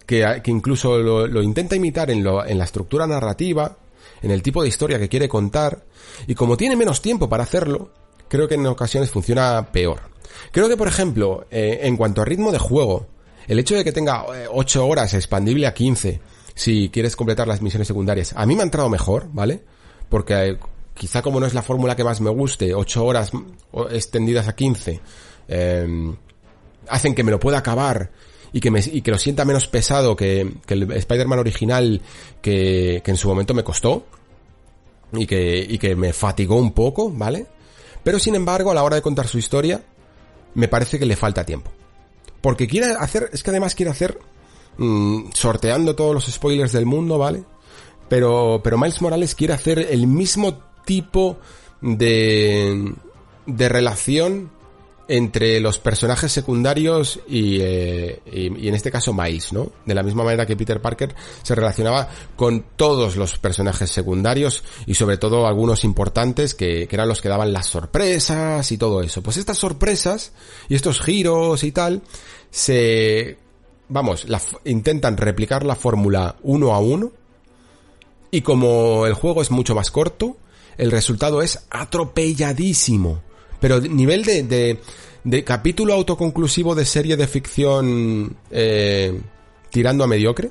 que, incluso lo, lo, intenta imitar en, lo, en la estructura narrativa, en el tipo de historia que quiere contar, y como tiene menos tiempo para hacerlo, creo que en ocasiones funciona peor. Creo que, por ejemplo, eh, en cuanto a ritmo de juego, el hecho de que tenga 8 horas expandible a 15, si quieres completar las misiones secundarias, a mí me ha entrado mejor, ¿vale? Porque quizá como no es la fórmula que más me guste, 8 horas extendidas a 15, eh, hacen que me lo pueda acabar y que, me, lo sienta menos pesado que, el Spider-Man original que, en su momento me costó y que me fatigó un poco, ¿vale? Pero sin embargo, a la hora de contar su historia, me parece que le falta tiempo. Porque quiere hacer, es que además quiere hacer, mmm, sorteando todos los spoilers del mundo, ¿vale? Pero, pero Miles Morales quiere hacer el mismo tipo de, de relación entre los personajes secundarios eh, y, y, en este caso Miles, ¿no? De la misma manera que Peter Parker se relacionaba con todos los personajes secundarios y sobre todo algunos importantes que, que eran los que daban las sorpresas y todo eso. Pues estas sorpresas y estos giros y tal se, vamos, la, intentan replicar la fórmula uno a uno y como el juego es mucho más corto, el resultado es atropelladísimo. Pero nivel de, de, capítulo autoconclusivo de serie de ficción eh, tirando a mediocre,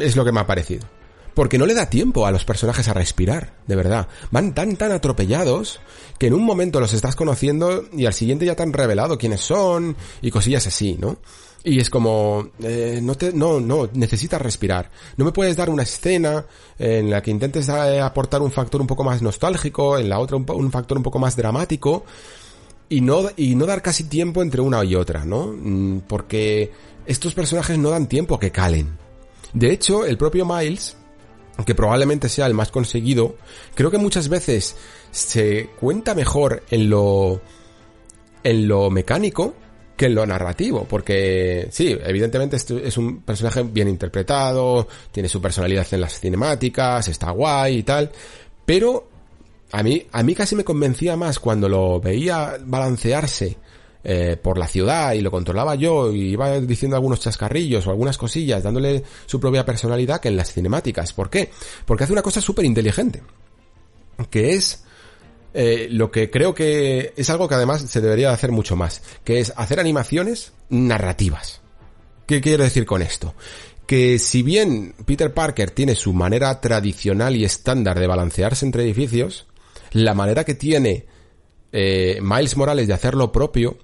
es lo que me ha parecido. Porque no le da tiempo a los personajes a respirar, de verdad. Van tan tan atropellados que en un momento los estás conociendo y al siguiente ya te han revelado quiénes son y cosillas así, ¿no? Y es como, eh, no te, no, no, necesitas respirar. No me puedes dar una escena en la que intentes eh, aportar un factor un poco más nostálgico, en la otra un, un factor un poco más dramático, y no, y no dar casi tiempo entre una y otra, ¿no? Mm, porque estos personajes no dan tiempo a que calen. De hecho, el propio Miles, que probablemente sea el más conseguido, creo que muchas veces se cuenta mejor en lo, en lo mecánico que en lo narrativo, porque sí, evidentemente es un personaje bien interpretado, tiene su personalidad en las cinemáticas, está guay y tal, pero a mí, a mí casi me convencía más cuando lo veía balancearse eh, por la ciudad y lo controlaba yo y iba diciendo algunos chascarrillos o algunas cosillas dándole su propia personalidad que en las cinemáticas. ¿Por qué? Porque hace una cosa súper inteligente, que es eh, lo que creo que es algo que además se debería hacer mucho más, que es hacer animaciones narrativas. ¿Qué quiero decir con esto? Que si bien Peter Parker tiene su manera tradicional y estándar de balancearse entre edificios, la manera que tiene eh, Miles Morales de hacer lo propio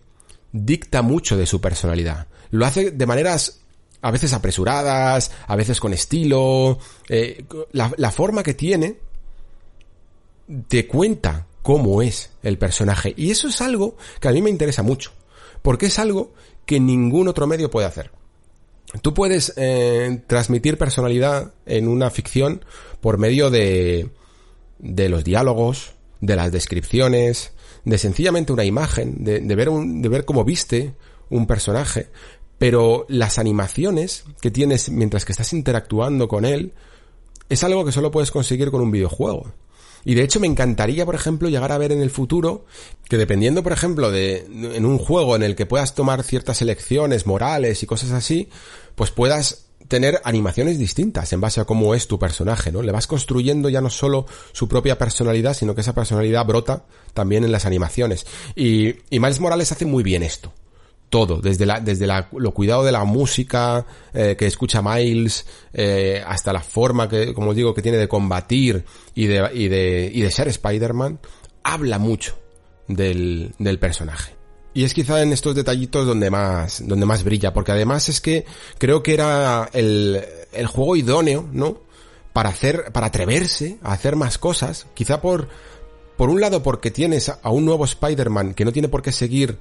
dicta mucho de su personalidad. Lo hace de maneras a veces apresuradas, a veces con estilo. Eh, la, la forma que tiene te cuenta cómo es el personaje. Y eso es algo que a mí me interesa mucho, porque es algo que ningún otro medio puede hacer. Tú puedes eh, transmitir personalidad en una ficción por medio de, de los diálogos, de las descripciones, de sencillamente una imagen, de, de ver, un, de ver cómo viste un personaje, pero las animaciones que tienes mientras que estás interactuando con él es algo que solo puedes conseguir con un videojuego. Y de hecho me encantaría, por ejemplo, llegar a ver en el futuro que dependiendo, por ejemplo, de en un juego en el que puedas tomar ciertas elecciones morales y cosas así, pues puedas tener animaciones distintas en base a cómo es tu personaje, ¿no? Le vas construyendo ya no solo su propia personalidad, sino que esa personalidad brota también en las animaciones. Y, y Miles Morales hace muy bien esto todo, desde la, desde la, lo cuidado de la música eh, que escucha Miles, eh, hasta la forma que, como os digo, que tiene de combatir y de, y de, y de ser Spider-Man, habla mucho del, del personaje. Y es quizá en estos detallitos donde más, donde más brilla, porque además es que creo que era el, el juego idóneo, ¿no? Para hacer, para atreverse a hacer más cosas, quizá por, por un lado porque tienes a un nuevo Spider-Man que no tiene por qué seguir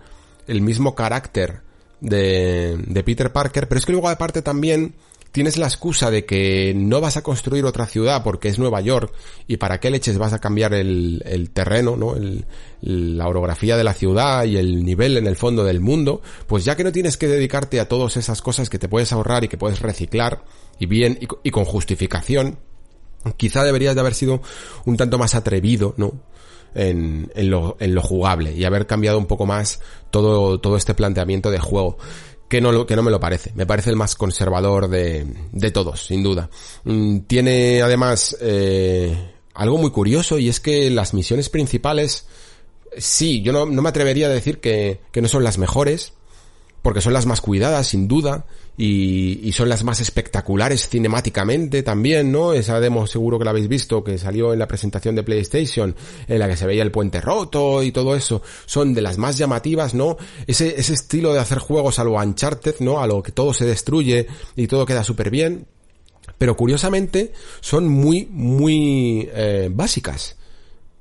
el mismo carácter de, de Peter Parker, pero es que luego aparte también tienes la excusa de que no vas a construir otra ciudad porque es Nueva York y para qué leches vas a cambiar el, el terreno, ¿no? El, la orografía de la ciudad y el nivel en el fondo del mundo, pues ya que no tienes que dedicarte a todas esas cosas que te puedes ahorrar y que puedes reciclar y bien y, y con justificación, quizá deberías de haber sido un tanto más atrevido, ¿no? En, en, lo, en lo jugable y haber cambiado un poco más todo, todo este planteamiento de juego que no, que no me lo parece. Me parece el más conservador de, de todos, sin duda. Mm, tiene además eh, algo muy curioso y es que las misiones principales sí, yo no, no me atrevería a decir que, que no son las mejores, porque son las más cuidadas, sin duda, y, y, son las más espectaculares cinemáticamente también, ¿no? Esa demo seguro que la habéis visto, que salió en la presentación de PlayStation, en la que se veía el puente roto y todo eso, son de las más llamativas, ¿no? Ese, ese estilo de hacer juegos a lo Uncharted, ¿no? A lo que todo se destruye y todo queda súper bien, pero curiosamente son muy, muy eh, básicas.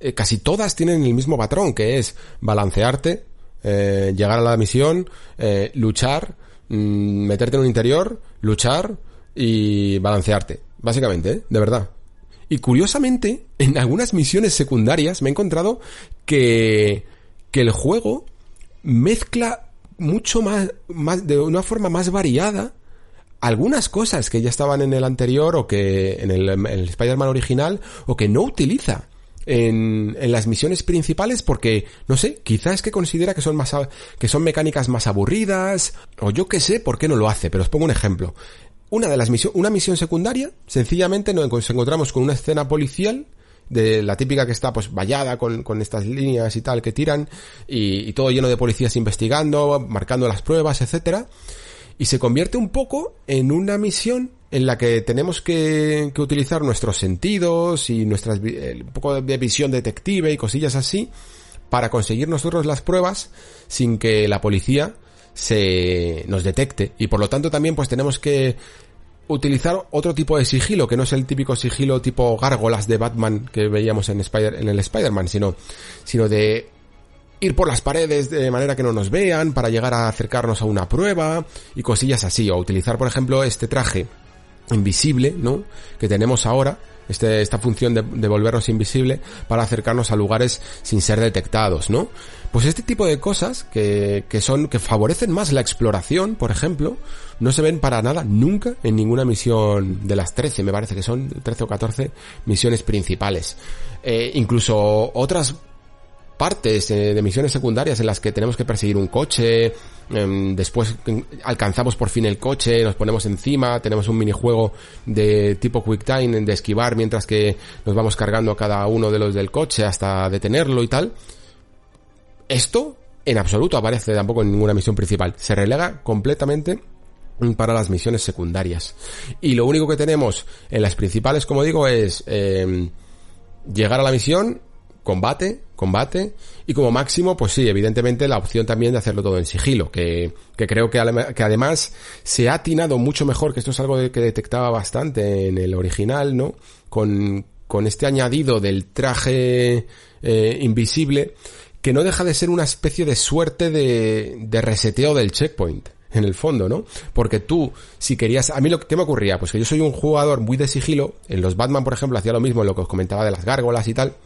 Eh, casi todas tienen el mismo patrón, que es balancearte, eh, llegar a la misión, eh, luchar, mmm, meterte en un interior, luchar y balancearte. Básicamente, ¿eh? de verdad. Y curiosamente, en algunas misiones secundarias me he encontrado que, que el juego mezcla mucho más, más, de una forma más variada algunas cosas que ya estaban en el anterior o que en el, Spider-Man original o que no utiliza en, en, las misiones principales porque, no sé, quizás que considera que son más, que son mecánicas más aburridas, o yo qué sé por qué no lo hace, pero os pongo un ejemplo. Una de las misiones, una misión secundaria, sencillamente nos encontramos con una escena policial, de la típica que está pues vallada con, con estas líneas y tal que tiran, y, y todo lleno de policías investigando, marcando las pruebas, etcétera y se convierte un poco en una misión en la que tenemos que, que utilizar nuestros sentidos y nuestras un poco de visión detective y cosillas así para conseguir nosotros las pruebas sin que la policía se nos detecte. Y por lo tanto también pues tenemos que utilizar otro tipo de sigilo que no es el típico sigilo tipo gárgolas de Batman que veíamos en Spider en el Spider-Man sino sino de ir por las paredes de manera que no nos vean para llegar a acercarnos a una prueba y cosillas así o utilizar por ejemplo este traje invisible, ¿no? Que tenemos ahora, este, esta función de, volvernos invisible para acercarnos a lugares sin ser detectados, ¿no? Pues este tipo de cosas que, que son, que favorecen más la exploración, por ejemplo, no se ven para nada nunca en ninguna misión de las 13, me parece que son 13 o 14 misiones principales. Eh, incluso otras partes eh, de misiones secundarias en las que tenemos que perseguir un coche, eh, después alcanzamos por fin el coche, nos ponemos encima, tenemos un minijuego de tipo quick time de esquivar mientras que nos vamos cargando a cada uno de los del coche hasta detenerlo y tal. Esto en absoluto aparece tampoco en ninguna misión principal, se relega completamente para las misiones secundarias. Y lo único que tenemos en las principales, como digo, es eh, llegar a la misión, combate, combate y como máximo, pues sí, evidentemente la opción también de hacerlo todo en sigilo, que, que creo que, que, además se ha atinado mucho mejor, que esto es algo que detectaba bastante en el original, ¿no? Con, con este añadido del traje eh, invisible, que no deja de ser una especie de suerte de, de reseteo del checkpoint en el fondo, ¿no? Porque tú, si querías, a mí lo que me ocurría, pues que yo soy un jugador muy de sigilo, en los Batman, por ejemplo, hacía lo mismo en lo que os comentaba de las gárgolas y tal,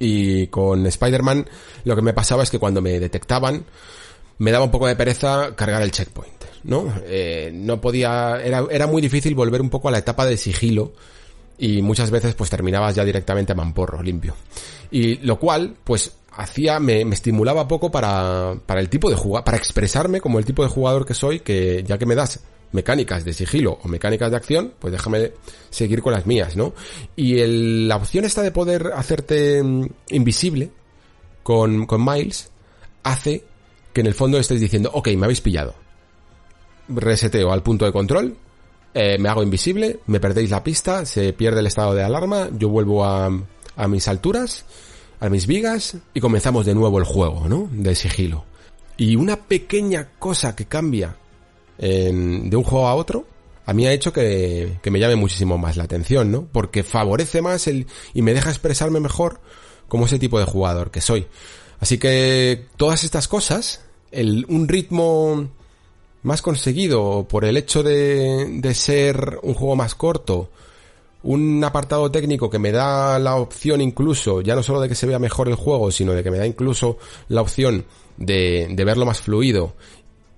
y con Spider-Man lo que me pasaba es que cuando me detectaban me daba un poco de pereza cargar el checkpoint, ¿no? Eh, no podía, era, era muy difícil volver un poco a la etapa de sigilo y muchas veces pues terminabas ya directamente a mamporro, limpio. Y lo cual, pues hacía, me, me estimulaba poco para, para el tipo de jugador, para expresarme como el tipo de jugador que soy, que ya que me das mecánicas de sigilo o mecánicas de acción, pues déjame seguir con las mías, ¿no? Y el, la opción esta de poder hacerte mm, invisible con, con Miles hace que en el fondo estés diciendo, ok, me habéis pillado. Reseteo al punto de control, eh, me hago invisible, me perdéis la pista, se pierde el estado de alarma, yo vuelvo a, a mis alturas, a mis vigas y comenzamos de nuevo el juego, ¿no? De sigilo. Y una pequeña cosa que cambia en, de un juego a otro, a mí ha hecho que, que, me llame muchísimo más la atención, ¿no? Porque favorece más el, y me deja expresarme mejor como ese tipo de jugador que soy. Así que todas estas cosas, el, un ritmo más conseguido por el hecho de, de ser un juego más corto, un apartado técnico que me da la opción incluso, ya no solo de que se vea mejor el juego, sino de que me da incluso la opción de, de verlo más fluido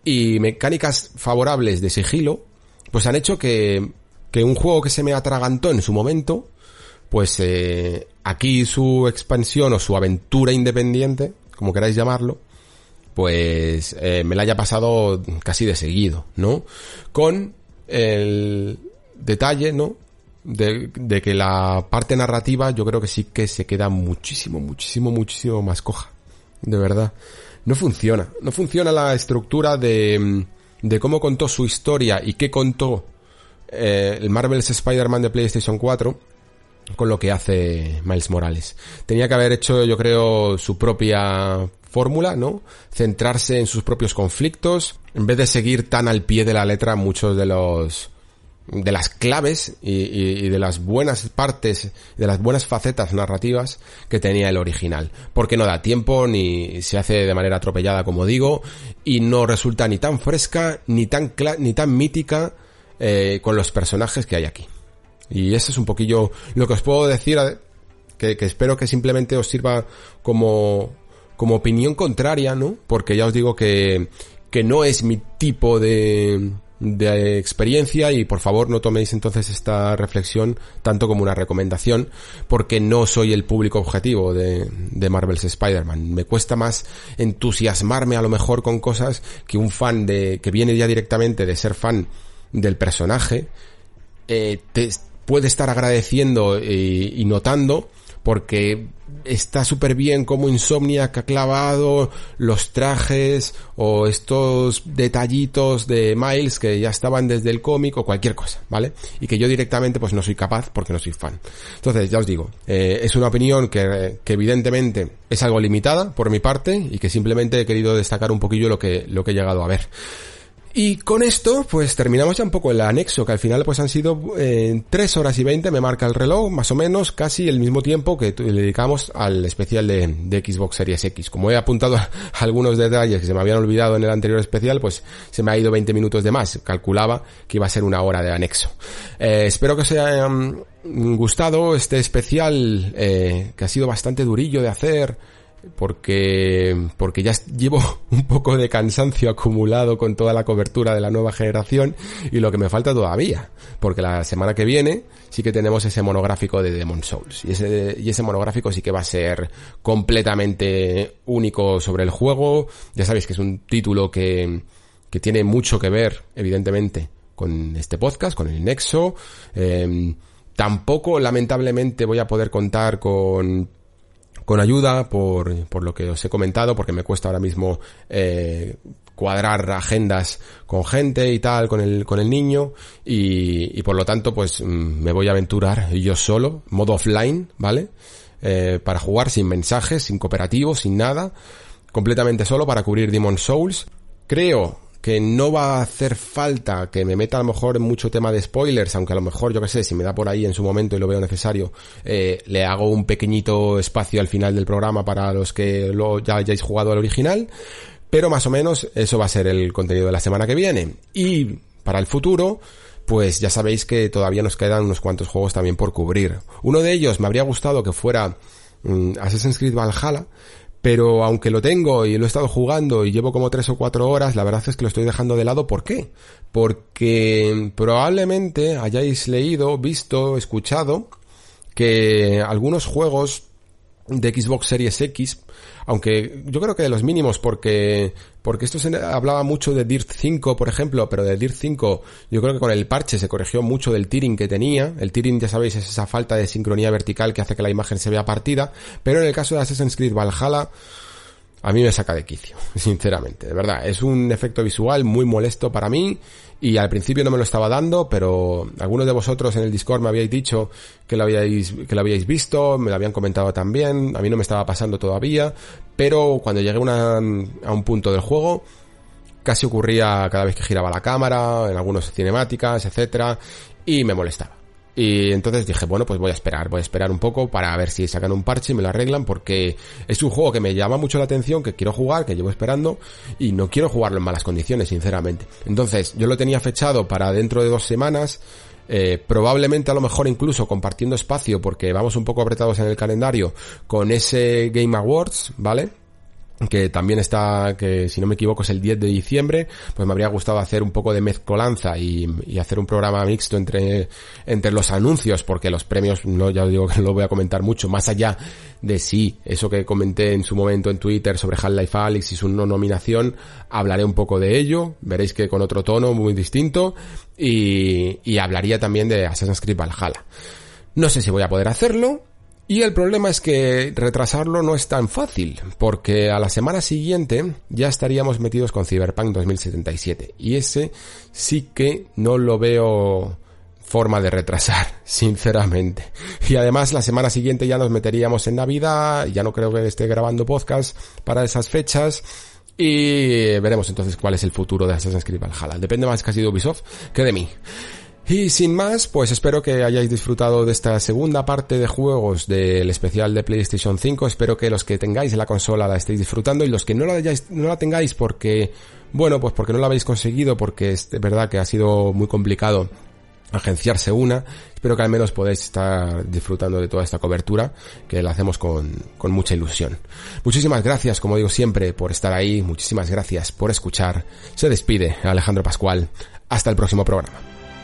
y mecánicas favorables de sigilo, pues han hecho que, que un juego que se me atragantó en su momento, pues eh, aquí su expansión o su aventura independiente, como queráis llamarlo, pues eh, me la haya pasado casi de seguido, ¿no? Con el detalle, ¿no? De, de, que la parte narrativa yo creo que sí que se queda muchísimo, muchísimo, muchísimo más coja de verdad. No funciona. No funciona la estructura de, de cómo contó su historia y qué contó eh, el Marvel's Spider-Man de PlayStation 4 con lo que hace Miles Morales. Tenía que haber hecho, yo creo, su propia fórmula, ¿no? Centrarse en sus propios conflictos, en vez de seguir tan al pie de la letra muchos de los de las claves y, de las buenas partes, de las buenas facetas narrativas que tenía el original. Porque no da tiempo, ni se hace de manera atropellada, como digo, y no resulta ni tan fresca, ni tan, ni tan mítica eh, con los personajes que hay aquí. Y eso es un poquillo lo que os puedo decir, que, que espero que simplemente os sirva como, como opinión contraria, ¿no? Porque ya os digo que, que no es mi tipo de, de experiencia y por favor no toméis entonces esta reflexión tanto como una recomendación porque no soy el público objetivo de, de Marvel's Spider-Man. Me cuesta más entusiasmarme a lo mejor con cosas que un fan de, que viene ya directamente de ser fan del personaje, eh, te puede estar agradeciendo y, y notando porque está súper bien como Insomniac ha clavado los trajes o estos detallitos de Miles que ya estaban desde el cómic o cualquier cosa, ¿vale? Y que yo directamente pues no soy capaz porque no soy fan. Entonces, ya os digo, eh, es una opinión que, que evidentemente es algo limitada por mi parte y que simplemente he querido destacar un poquillo lo que, lo que he llegado a ver. Y con esto, pues terminamos ya un poco el anexo, que al final pues han sido eh, 3 horas y 20, me marca el reloj, más o menos casi el mismo tiempo que le dedicamos al especial de, Xbox Series X. Como he apuntado *laughs* algunos detalles que se me habían olvidado en el anterior especial, pues se me ha ido 20 minutos de más. Calculaba que iba a ser una hora de anexo. Eh, espero que os haya mm, gustado este especial, eh, que ha sido bastante durillo de hacer porque, porque ya llevo *laughs* un poco de cansancio acumulado con toda la cobertura de la nueva generación y lo que me falta todavía, porque la semana que viene sí que tenemos ese monográfico de Demon Souls y ese, y ese monográfico sí que va a ser completamente único sobre el juego, ya sabéis que es un título que, que tiene mucho que ver, evidentemente, con este podcast, con el Nexo, eh, tampoco lamentablemente voy a poder contar con con ayuda por, por lo que os he comentado, porque me cuesta ahora mismo eh, cuadrar agendas con gente y tal, con el, con el niño, y, por lo tanto, pues mm, me voy a aventurar yo solo, modo offline, ¿vale? Eh, para jugar sin mensajes, sin cooperativo, sin nada, completamente solo para cubrir Demon Souls. Creo que no va a hacer falta que me meta a lo mejor en mucho tema de spoilers, aunque a lo mejor, yo que sé, si me da por ahí en su momento y lo veo necesario, eh, le hago un pequeñito espacio al final del programa para los que lo, ya hayáis jugado al original, pero más o menos eso va a ser el contenido de la semana que viene. Y para el futuro, pues ya sabéis que todavía nos quedan unos cuantos juegos también por cubrir. Uno de ellos me habría gustado que fuera mm, Assassin's Creed Valhalla, pero aunque lo tengo y lo he estado jugando y llevo como tres o cuatro horas, la verdad es que lo estoy dejando de lado. ¿Por qué? Porque probablemente hayáis leído, visto, escuchado que algunos juegos de Xbox Series X aunque yo creo que de los mínimos porque porque esto se hablaba mucho de Dirt 5, por ejemplo, pero de Dirt 5 yo creo que con el parche se corrigió mucho del tearing que tenía. El tearing, ya sabéis, es esa falta de sincronía vertical que hace que la imagen se vea partida, pero en el caso de Assassin's Creed Valhalla a mí me saca de quicio, *laughs* sinceramente, de verdad. Es un efecto visual muy molesto para mí y al principio no me lo estaba dando, pero algunos de vosotros en el Discord me habíais dicho que lo habíais, que lo habíais visto, me lo habían comentado también, a mí no me estaba pasando todavía, pero cuando llegué a un punto del juego, casi ocurría cada vez que giraba la cámara, en algunas cinemáticas, etcétera, y me molestaba. Y entonces dije, bueno, pues voy a esperar, voy a esperar un poco para ver si sacan un parche y me lo arreglan porque es un juego que me llama mucho la atención, que quiero jugar, que llevo esperando y no quiero jugarlo en malas condiciones, sinceramente. Entonces, yo lo tenía fechado para dentro de dos semanas, eh, probablemente a lo mejor incluso compartiendo espacio porque vamos un poco apretados en el calendario con ese Game Awards, ¿vale? Que también está, que si no me equivoco es el 10 de diciembre, pues me habría gustado hacer un poco de mezcolanza y, hacer un programa mixto entre, entre los anuncios, porque los premios, no, ya digo que *laughs* lo voy a comentar mucho, más allá de sí, eso que comenté en su momento en Twitter sobre Half-Life Alyx y su no nominación, hablaré un poco de ello, veréis que con otro tono muy distinto, y, y hablaría también de Assassin's Creed Valhalla. No sé si voy a poder hacerlo, Y el problema es que retrasarlo no es tan fácil, porque a la semana siguiente ya estaríamos metidos con Cyberpunk 2077. Y ese sí que no lo veo forma de retrasar, *laughs* sinceramente. Y además la semana siguiente ya nos meteríamos en Navidad, ya no creo que esté grabando podcast para esas fechas. Y veremos entonces cuál es el futuro de Assassin's Creed Valhalla. Depende más casi de Ubisoft que de mí. Y sin más, pues espero que hayáis disfrutado de esta segunda parte de juegos del especial de PlayStation 5. Espero que los que tengáis en la consola la estéis disfrutando y los que no la, no la tengáis porque, bueno, pues porque no la habéis conseguido, porque es de verdad que ha sido muy complicado agenciarse una. Espero que al menos podáis estar disfrutando de toda esta cobertura que la hacemos con, con mucha ilusión. Muchísimas gracias, como digo siempre, por estar ahí. Muchísimas gracias por escuchar. Se despide Alejandro Pascual. Hasta el próximo programa.